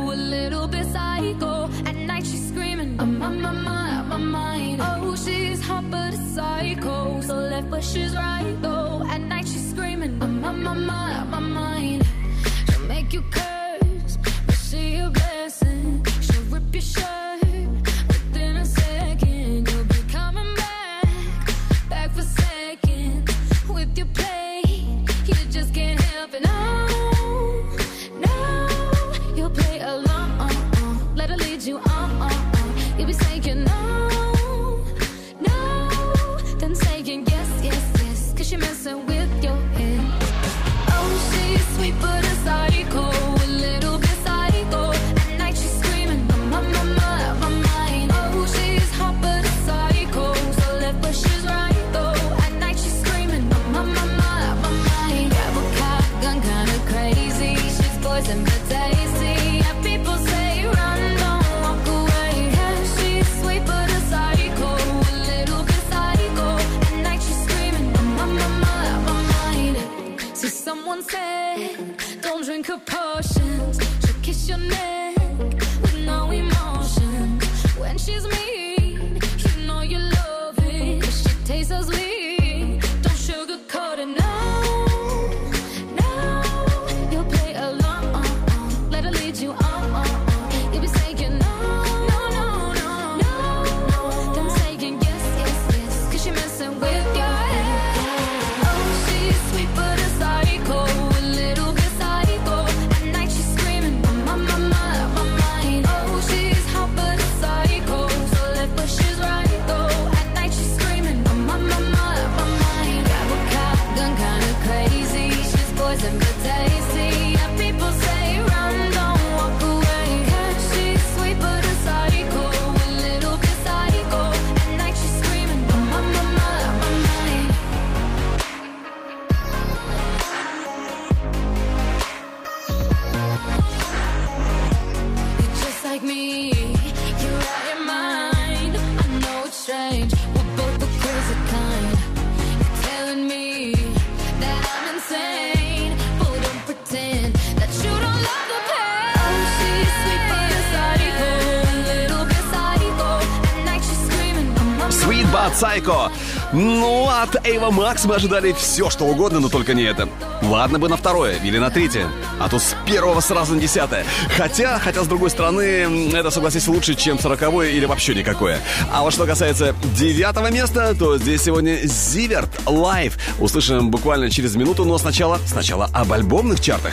от Эйва Макс мы ожидали все, что угодно, но только не это. Ладно бы на второе или на третье, а то с первого сразу на десятое. Хотя, хотя с другой стороны, это, согласись, лучше, чем сороковое или вообще никакое. А вот что касается девятого места, то здесь сегодня Зиверт Лайв. Услышим буквально через минуту, но сначала, сначала об альбомных чартах.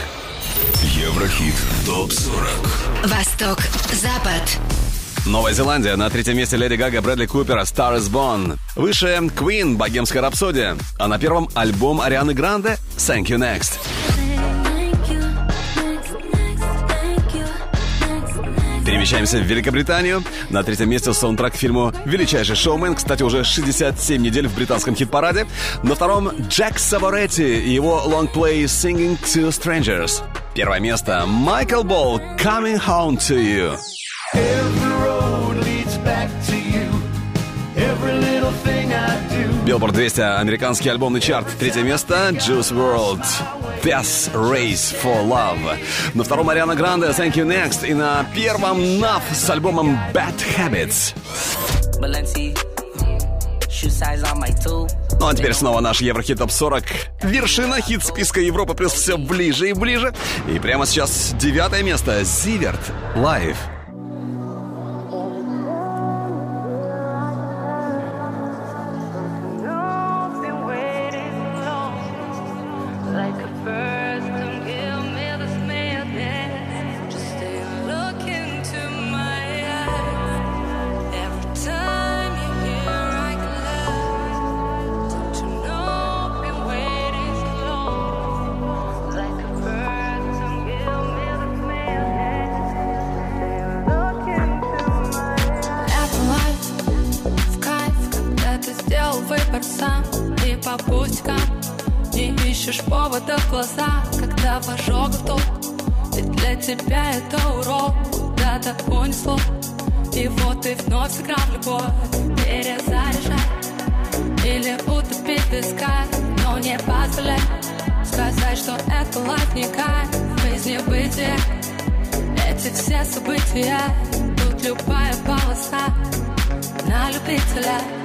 Еврохит ТОП-40 Восток, Запад. Новая Зеландия. На третьем месте Леди Гага, Брэдли Купер, Star is Born. Выше Queen, Богемская рапсодия. А на первом альбом Арианы Гранде Thank You Next. Перемещаемся в Великобританию. На третьем месте саундтрек к фильму «Величайший шоумен». Кстати, уже 67 недель в британском хит-параде. На втором Джек Саваретти и его лонгплей «Singing to Strangers». Первое место Майкл Болл «Coming Home to You». Билборд 200, американский альбомный чарт. Третье место Juice WRLD. Death Race for Love. На втором Ариана Гранде Thank You Next. И на первом NAV с альбомом Bad Habits. Ну а теперь снова наш Еврохит Топ 40. Вершина хит списка Европа плюс все ближе и ближе. И прямо сейчас девятое место. Zivert. Life. Любовь, перезаряжай Или утопить песка, но не позволяй Сказать, что это лайф не кайф, жизнь не бытие Эти все события, тут любая полоса На любителя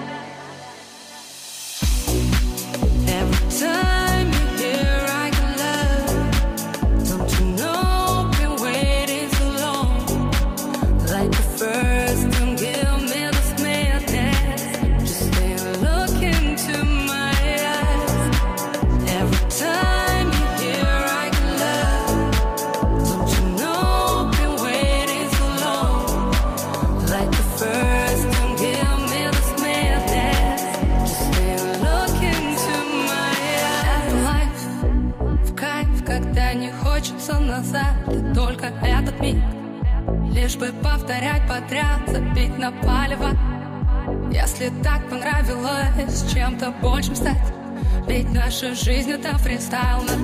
это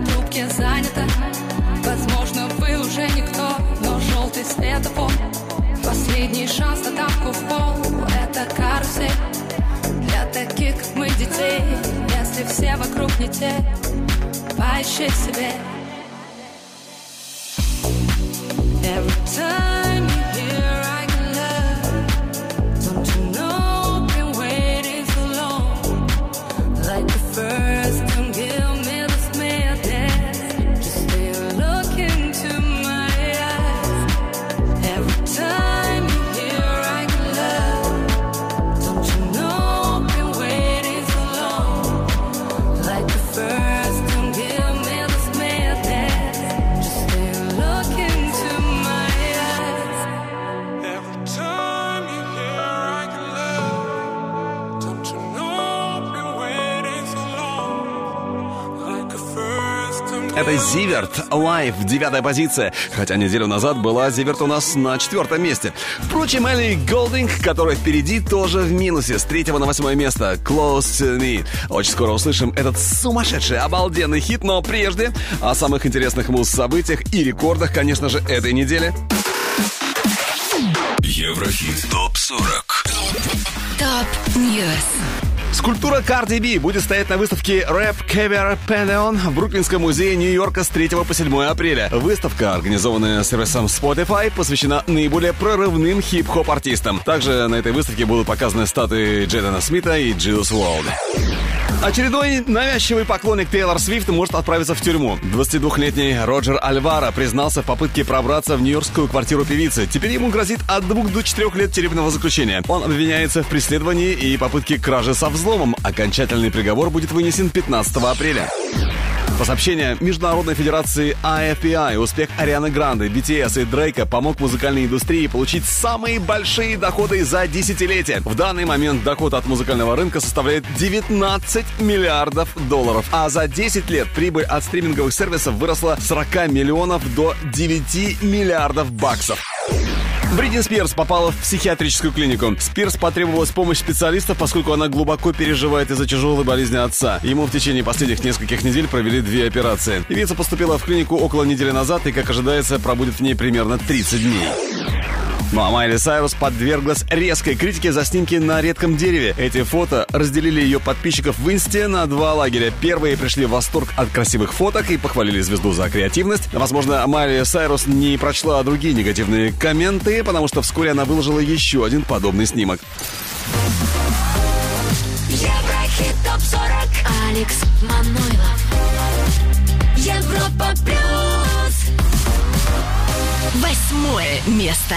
Life, девятая позиция. Хотя неделю назад была Zivert у нас на четвертом месте. Впрочем, Ellie Goulding, которая впереди, тоже в минусе. С третьего на восьмое место. Close to me. Очень скоро услышим этот сумасшедший, обалденный хит, но прежде о самых интересных муз-событиях и рекордах, конечно же, этой недели. Еврохит ТОП-40 Top News. Скульптура Cardi B будет стоять на выставке Rap Cover Pantheon в Бруклинском музее Нью-Йорка с 3 по 7 апреля. Выставка, организованная сервисом Spotify, посвящена наиболее прорывным хип-хоп артистам. Также на этой выставке будут показаны статуи Джейдена Смита и Juice WRLD. Очередной навязчивый поклонник Тейлор Свифт может отправиться в тюрьму. 22-летний Роджер Альвара признался в попытке пробраться в нью-йоркскую квартиру певицы. Теперь ему грозит от 2 до 4 лет тюремного заключения. Он обвиняется в преследовании и попытке кражи со взломом. Окончательный приговор будет вынесен 15 апреля. По сообщению Международной Федерации AFPI, успех Арианы Гранды, BTS и Дрейка помог музыкальной индустрии получить самые большие доходы за десятилетие. В данный момент доход от музыкального рынка составляет 19 миллиардов долларов, а за 10 лет прибыль от стриминговых сервисов выросла с 40 миллионов до 9 миллиардов баксов. Бритни Спирс попала в психиатрическую клинику. Спирс потребовалась помощь специалистов, поскольку она глубоко переживает из-за тяжелой болезни отца. Ему в течение последних нескольких недель провели две операции. Певица поступила в клинику около недели назад и, как ожидается, пробудет в ней примерно 30 дней. Ну а Майли Сайрус подверглась резкой критике за снимки на редком дереве. Эти фото разделили ее подписчиков в инсте на два лагеря. Первые пришли в восторг от красивых фоток и похвалили звезду за креативность. Возможно, Майли Сайрус не прочла другие негативные комменты, потому что вскоре она выложила еще один подобный снимок. Еврохит ТОП-40 Алекс Манойлов Европа Плюс Восьмое место.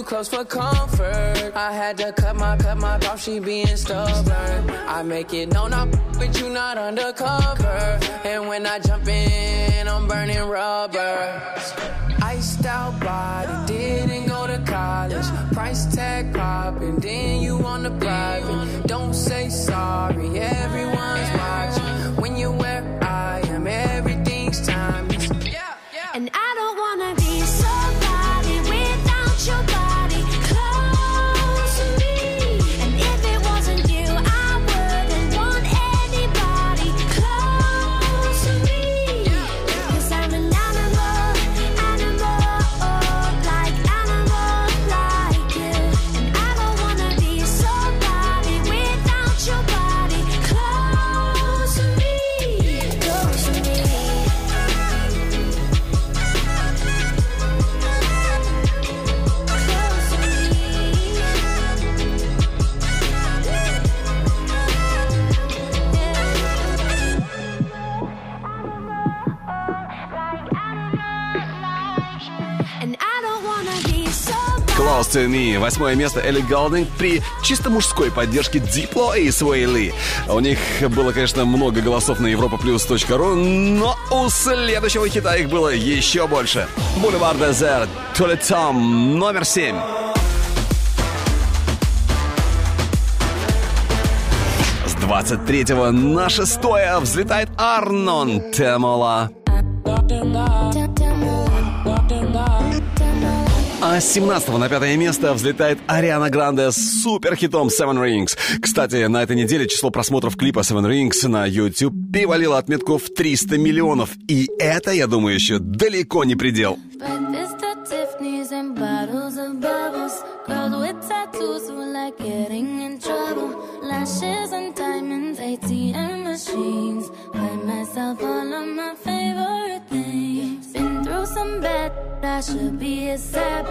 too close for comfort. I had to cut my cut my off, she being stubborn. I make it known I'm with you, not undercover. And when I jump in, I'm burning rubber. Iced out body, didn't go to college. Price tag popping, then you on the private. Don't say sorry, Восьмое место Элли Голдинг при чисто мужской поддержке Дипло и Свей Ли. У них было, конечно, много голосов на europaplus.ru, но у следующего хита их было еще больше. Бульвар Дезерт, Толи Том, номер семь. С 23 на 6 взлетает Арнон Темола. А с 17 на пятое место взлетает Ариана Гранде с суперхитом Seven Rings. Кстати, на этой неделе число просмотров клипа Seven Rings на YouTube перевалило отметку в 300 миллионов. И это, я думаю, еще далеко не предел. Buy myself all of my favorite some bad, I should be a sap.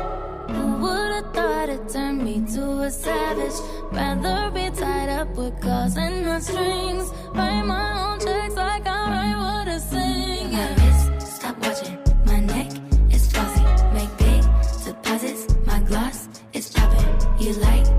Who would've thought it turned me to a savage? Rather be tied up with calls and not strings. Write my own checks like I write what I sing. My wrist, stop watching. My neck is flossy. Make big deposits. My gloss is popping. You like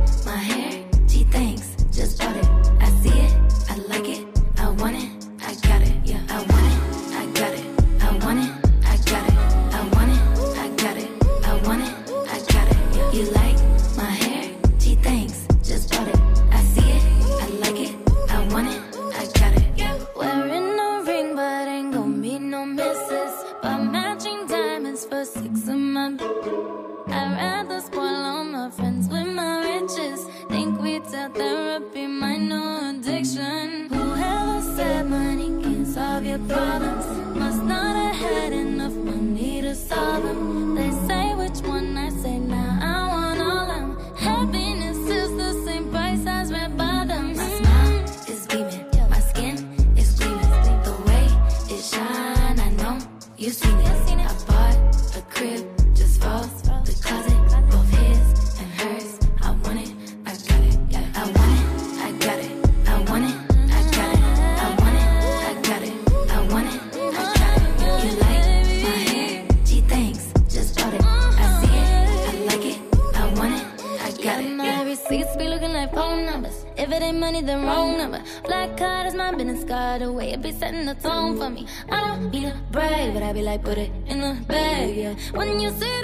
you seen it. Like, put it in the bag, yeah. When you see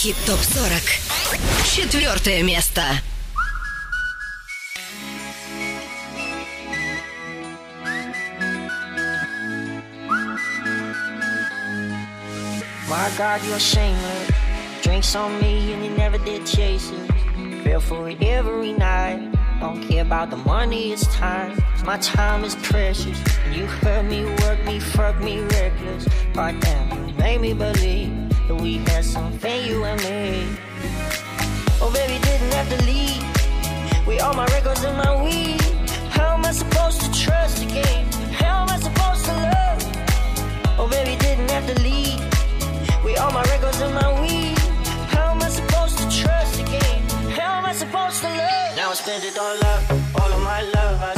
Еврохит ТОП-40. Четвертое место. My God, you're shameless. Drinks on me and you never did chase it. Feel for it every night. Don't care about the money, it's time. My time is precious. You hurt me, work me, fuck me reckless. God damn, you made me believe that we had something, you and me. Oh, baby, didn't have to leave. We all my records and my weed. How am I supposed to trust again? How am I supposed to love? Oh, baby, didn't have to leave. We all my records and my weed. How am I supposed to trust again? How am I supposed to love? Now I spent it all up, all of my love. I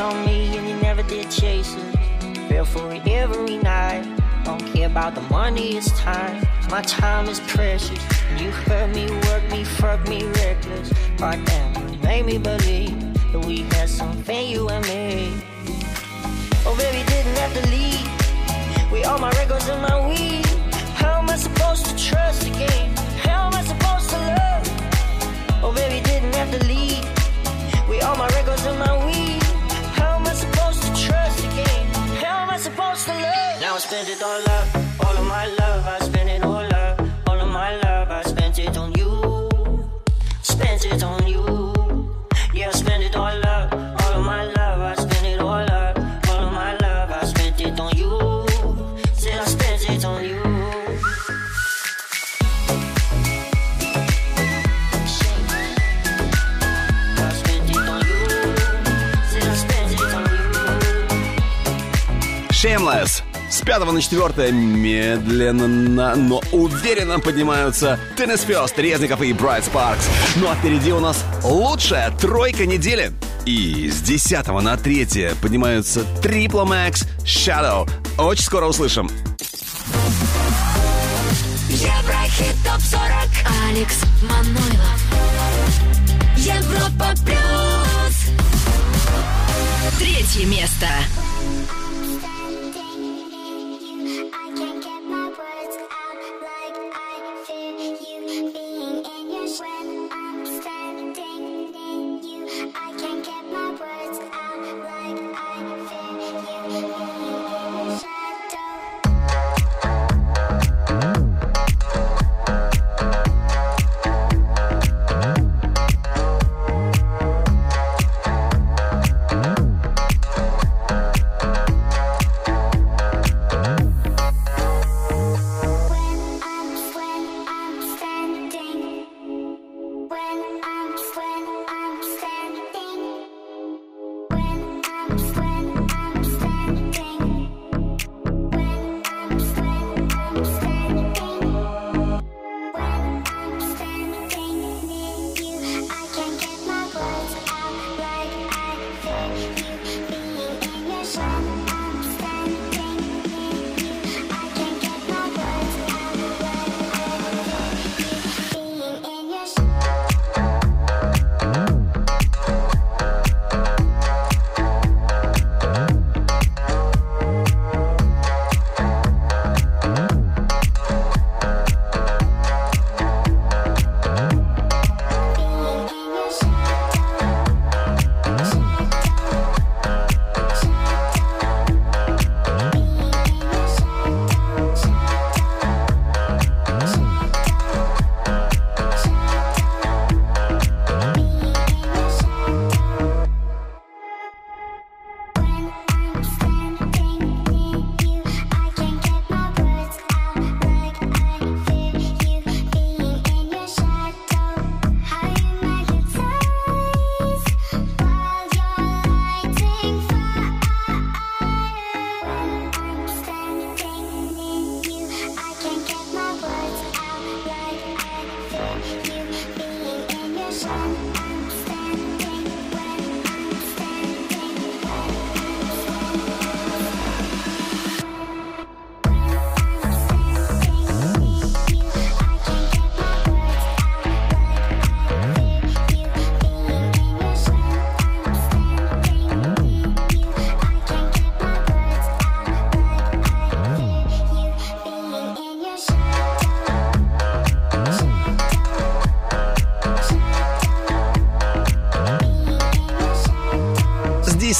On me and you never did chase it. Feel for it every night. Don't care about the money, it's time. My time is precious. You hurt me, work me, fuck me reckless. God damn, you made me believe that we had something, you and me. Oh, baby, didn't have to leave. We all my records and my weed. How am I supposed to trust again? How am I supposed to love? Oh, baby, didn't have to leave. spend it all up. Пятого на четвертое медленно, но уверенно поднимаются Теннис Фест, Резников и Брайт Спаркс. Ну а впереди у нас лучшая тройка недели. И с 10 на 3 поднимаются Triple Max Shadow. Очень скоро услышим. Еврохит ТОП-40 Алекс Манойлов Европа Плюс Третье место.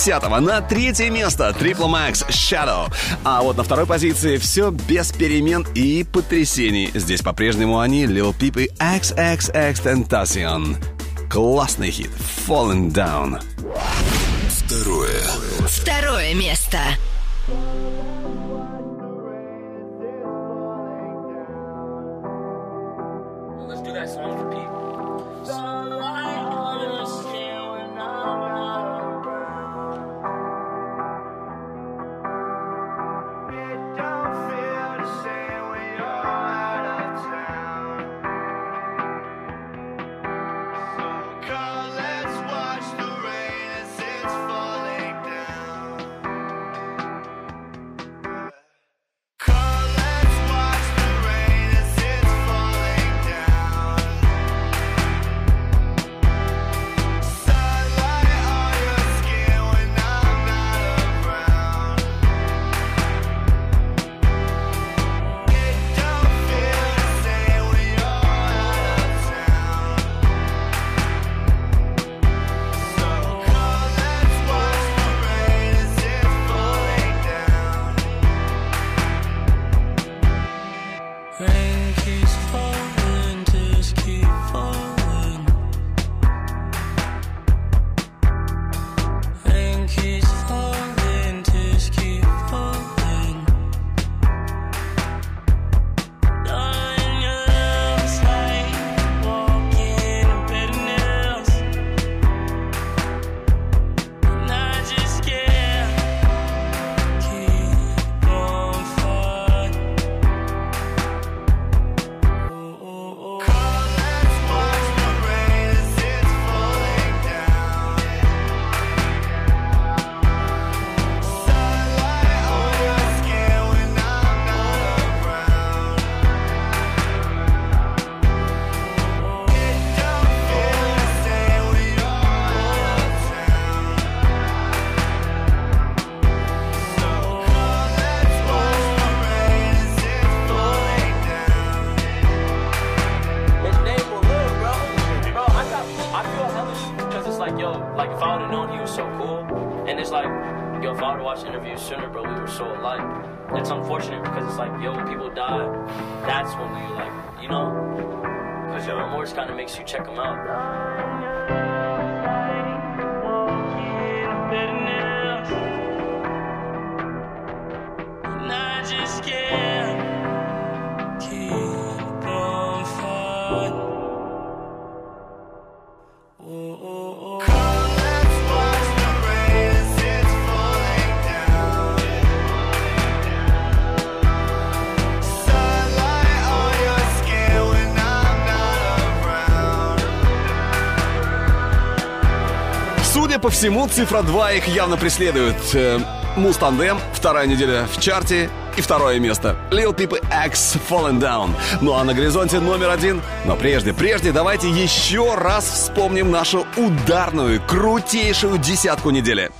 10 на третье место Triple Max Shadow. А вот на второй позиции все без перемен и потрясений. Здесь по-прежнему они Lil Peep и XXX Tentacion. Классный хит Falling Down. Второе. Второе место. Watched interviews sooner, but we were so alike. It's unfortunate because it's like, yo, when people die, that's when we like, you know, because your remorse kind of makes you check them out. Судя по всему, цифра 2 их явно преследует. Э, Мустандем, вторая неделя в чарте и второе место. Lil Peep X Fallen Down. Ну а на горизонте номер один. Но прежде, прежде давайте еще раз вспомним нашу ударную, крутейшую десятку недели.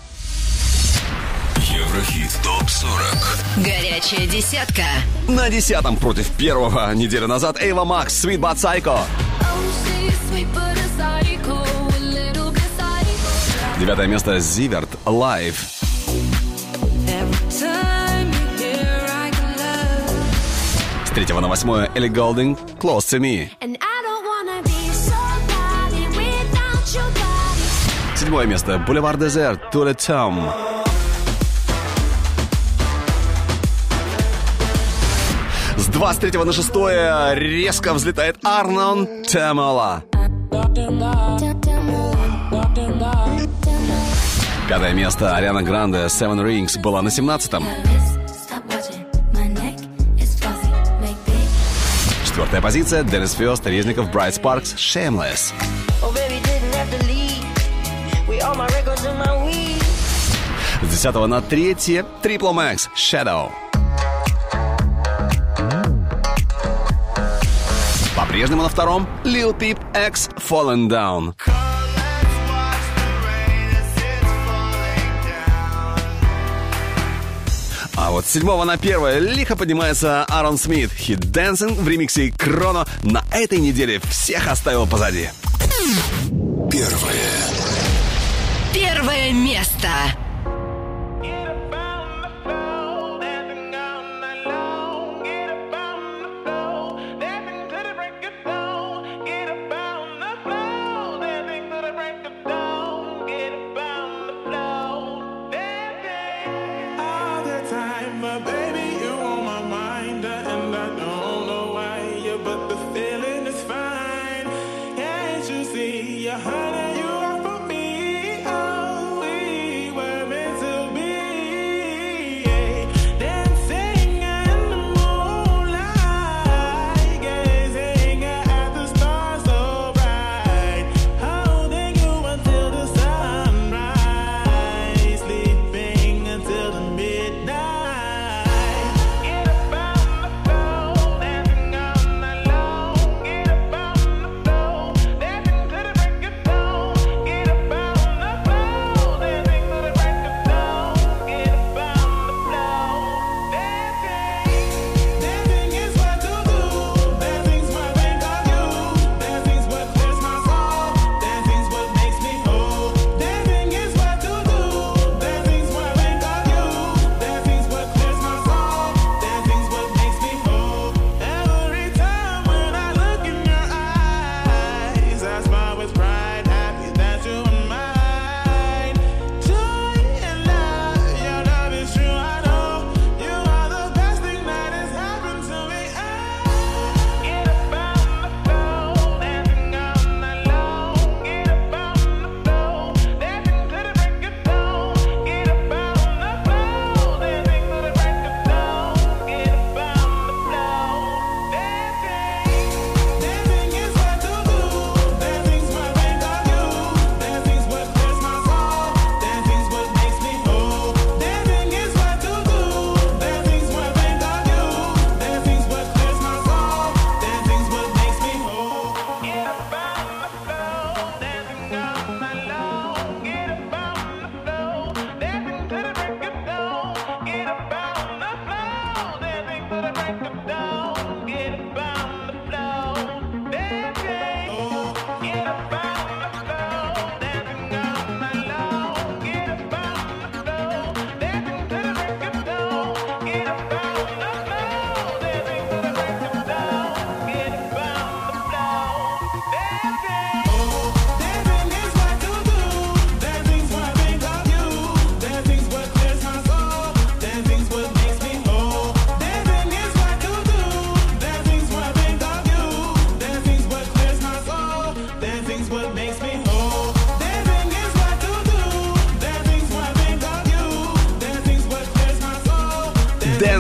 Еврохит ТОП-40 Горячая десятка. На десятом против первого неделю назад Эйва Макс, Sweet But Psycho. Девятое место Зиверт, Live. С третьего на восьмое Элли Голдинг, Close to Me. Седьмое место Бульвар Дезерт, Туля Том. С 23 на 6 резко взлетает Арнон Темала. Пятое место Ариана Гранде Seven Rings была на 17-м. Четвертая позиция Деннис Фёст, Резников, Брайт Спаркс, Shameless. Oh. С 10 на 3 Triple Max, Shadow. По-прежнему на втором Lil Peep X Fallen Down. А вот с седьмого на первое лихо поднимается Аарон Смит. Хит Dancing в ремиксе Кроно на этой неделе всех оставил позади. Первое. Первое место.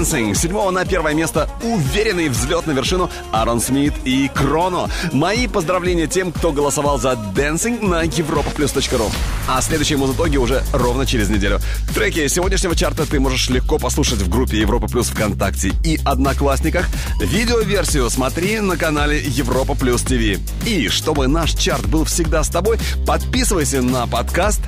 Dancing. С седьмого на первое место уверенный взлет на вершину Аарон Смит и Кроно. Мои поздравления тем, кто голосовал за Dancing на europaplus.ru. А следующие музытоги уже ровно через неделю. Треки сегодняшнего чарта ты можешь легко послушать в группе Европа Плюс ВКонтакте и Одноклассниках. Видеоверсию смотри на канале Европа Плюс ТВ. И чтобы наш чарт был всегда с тобой, подписывайся на подкаст Еврохит топ 40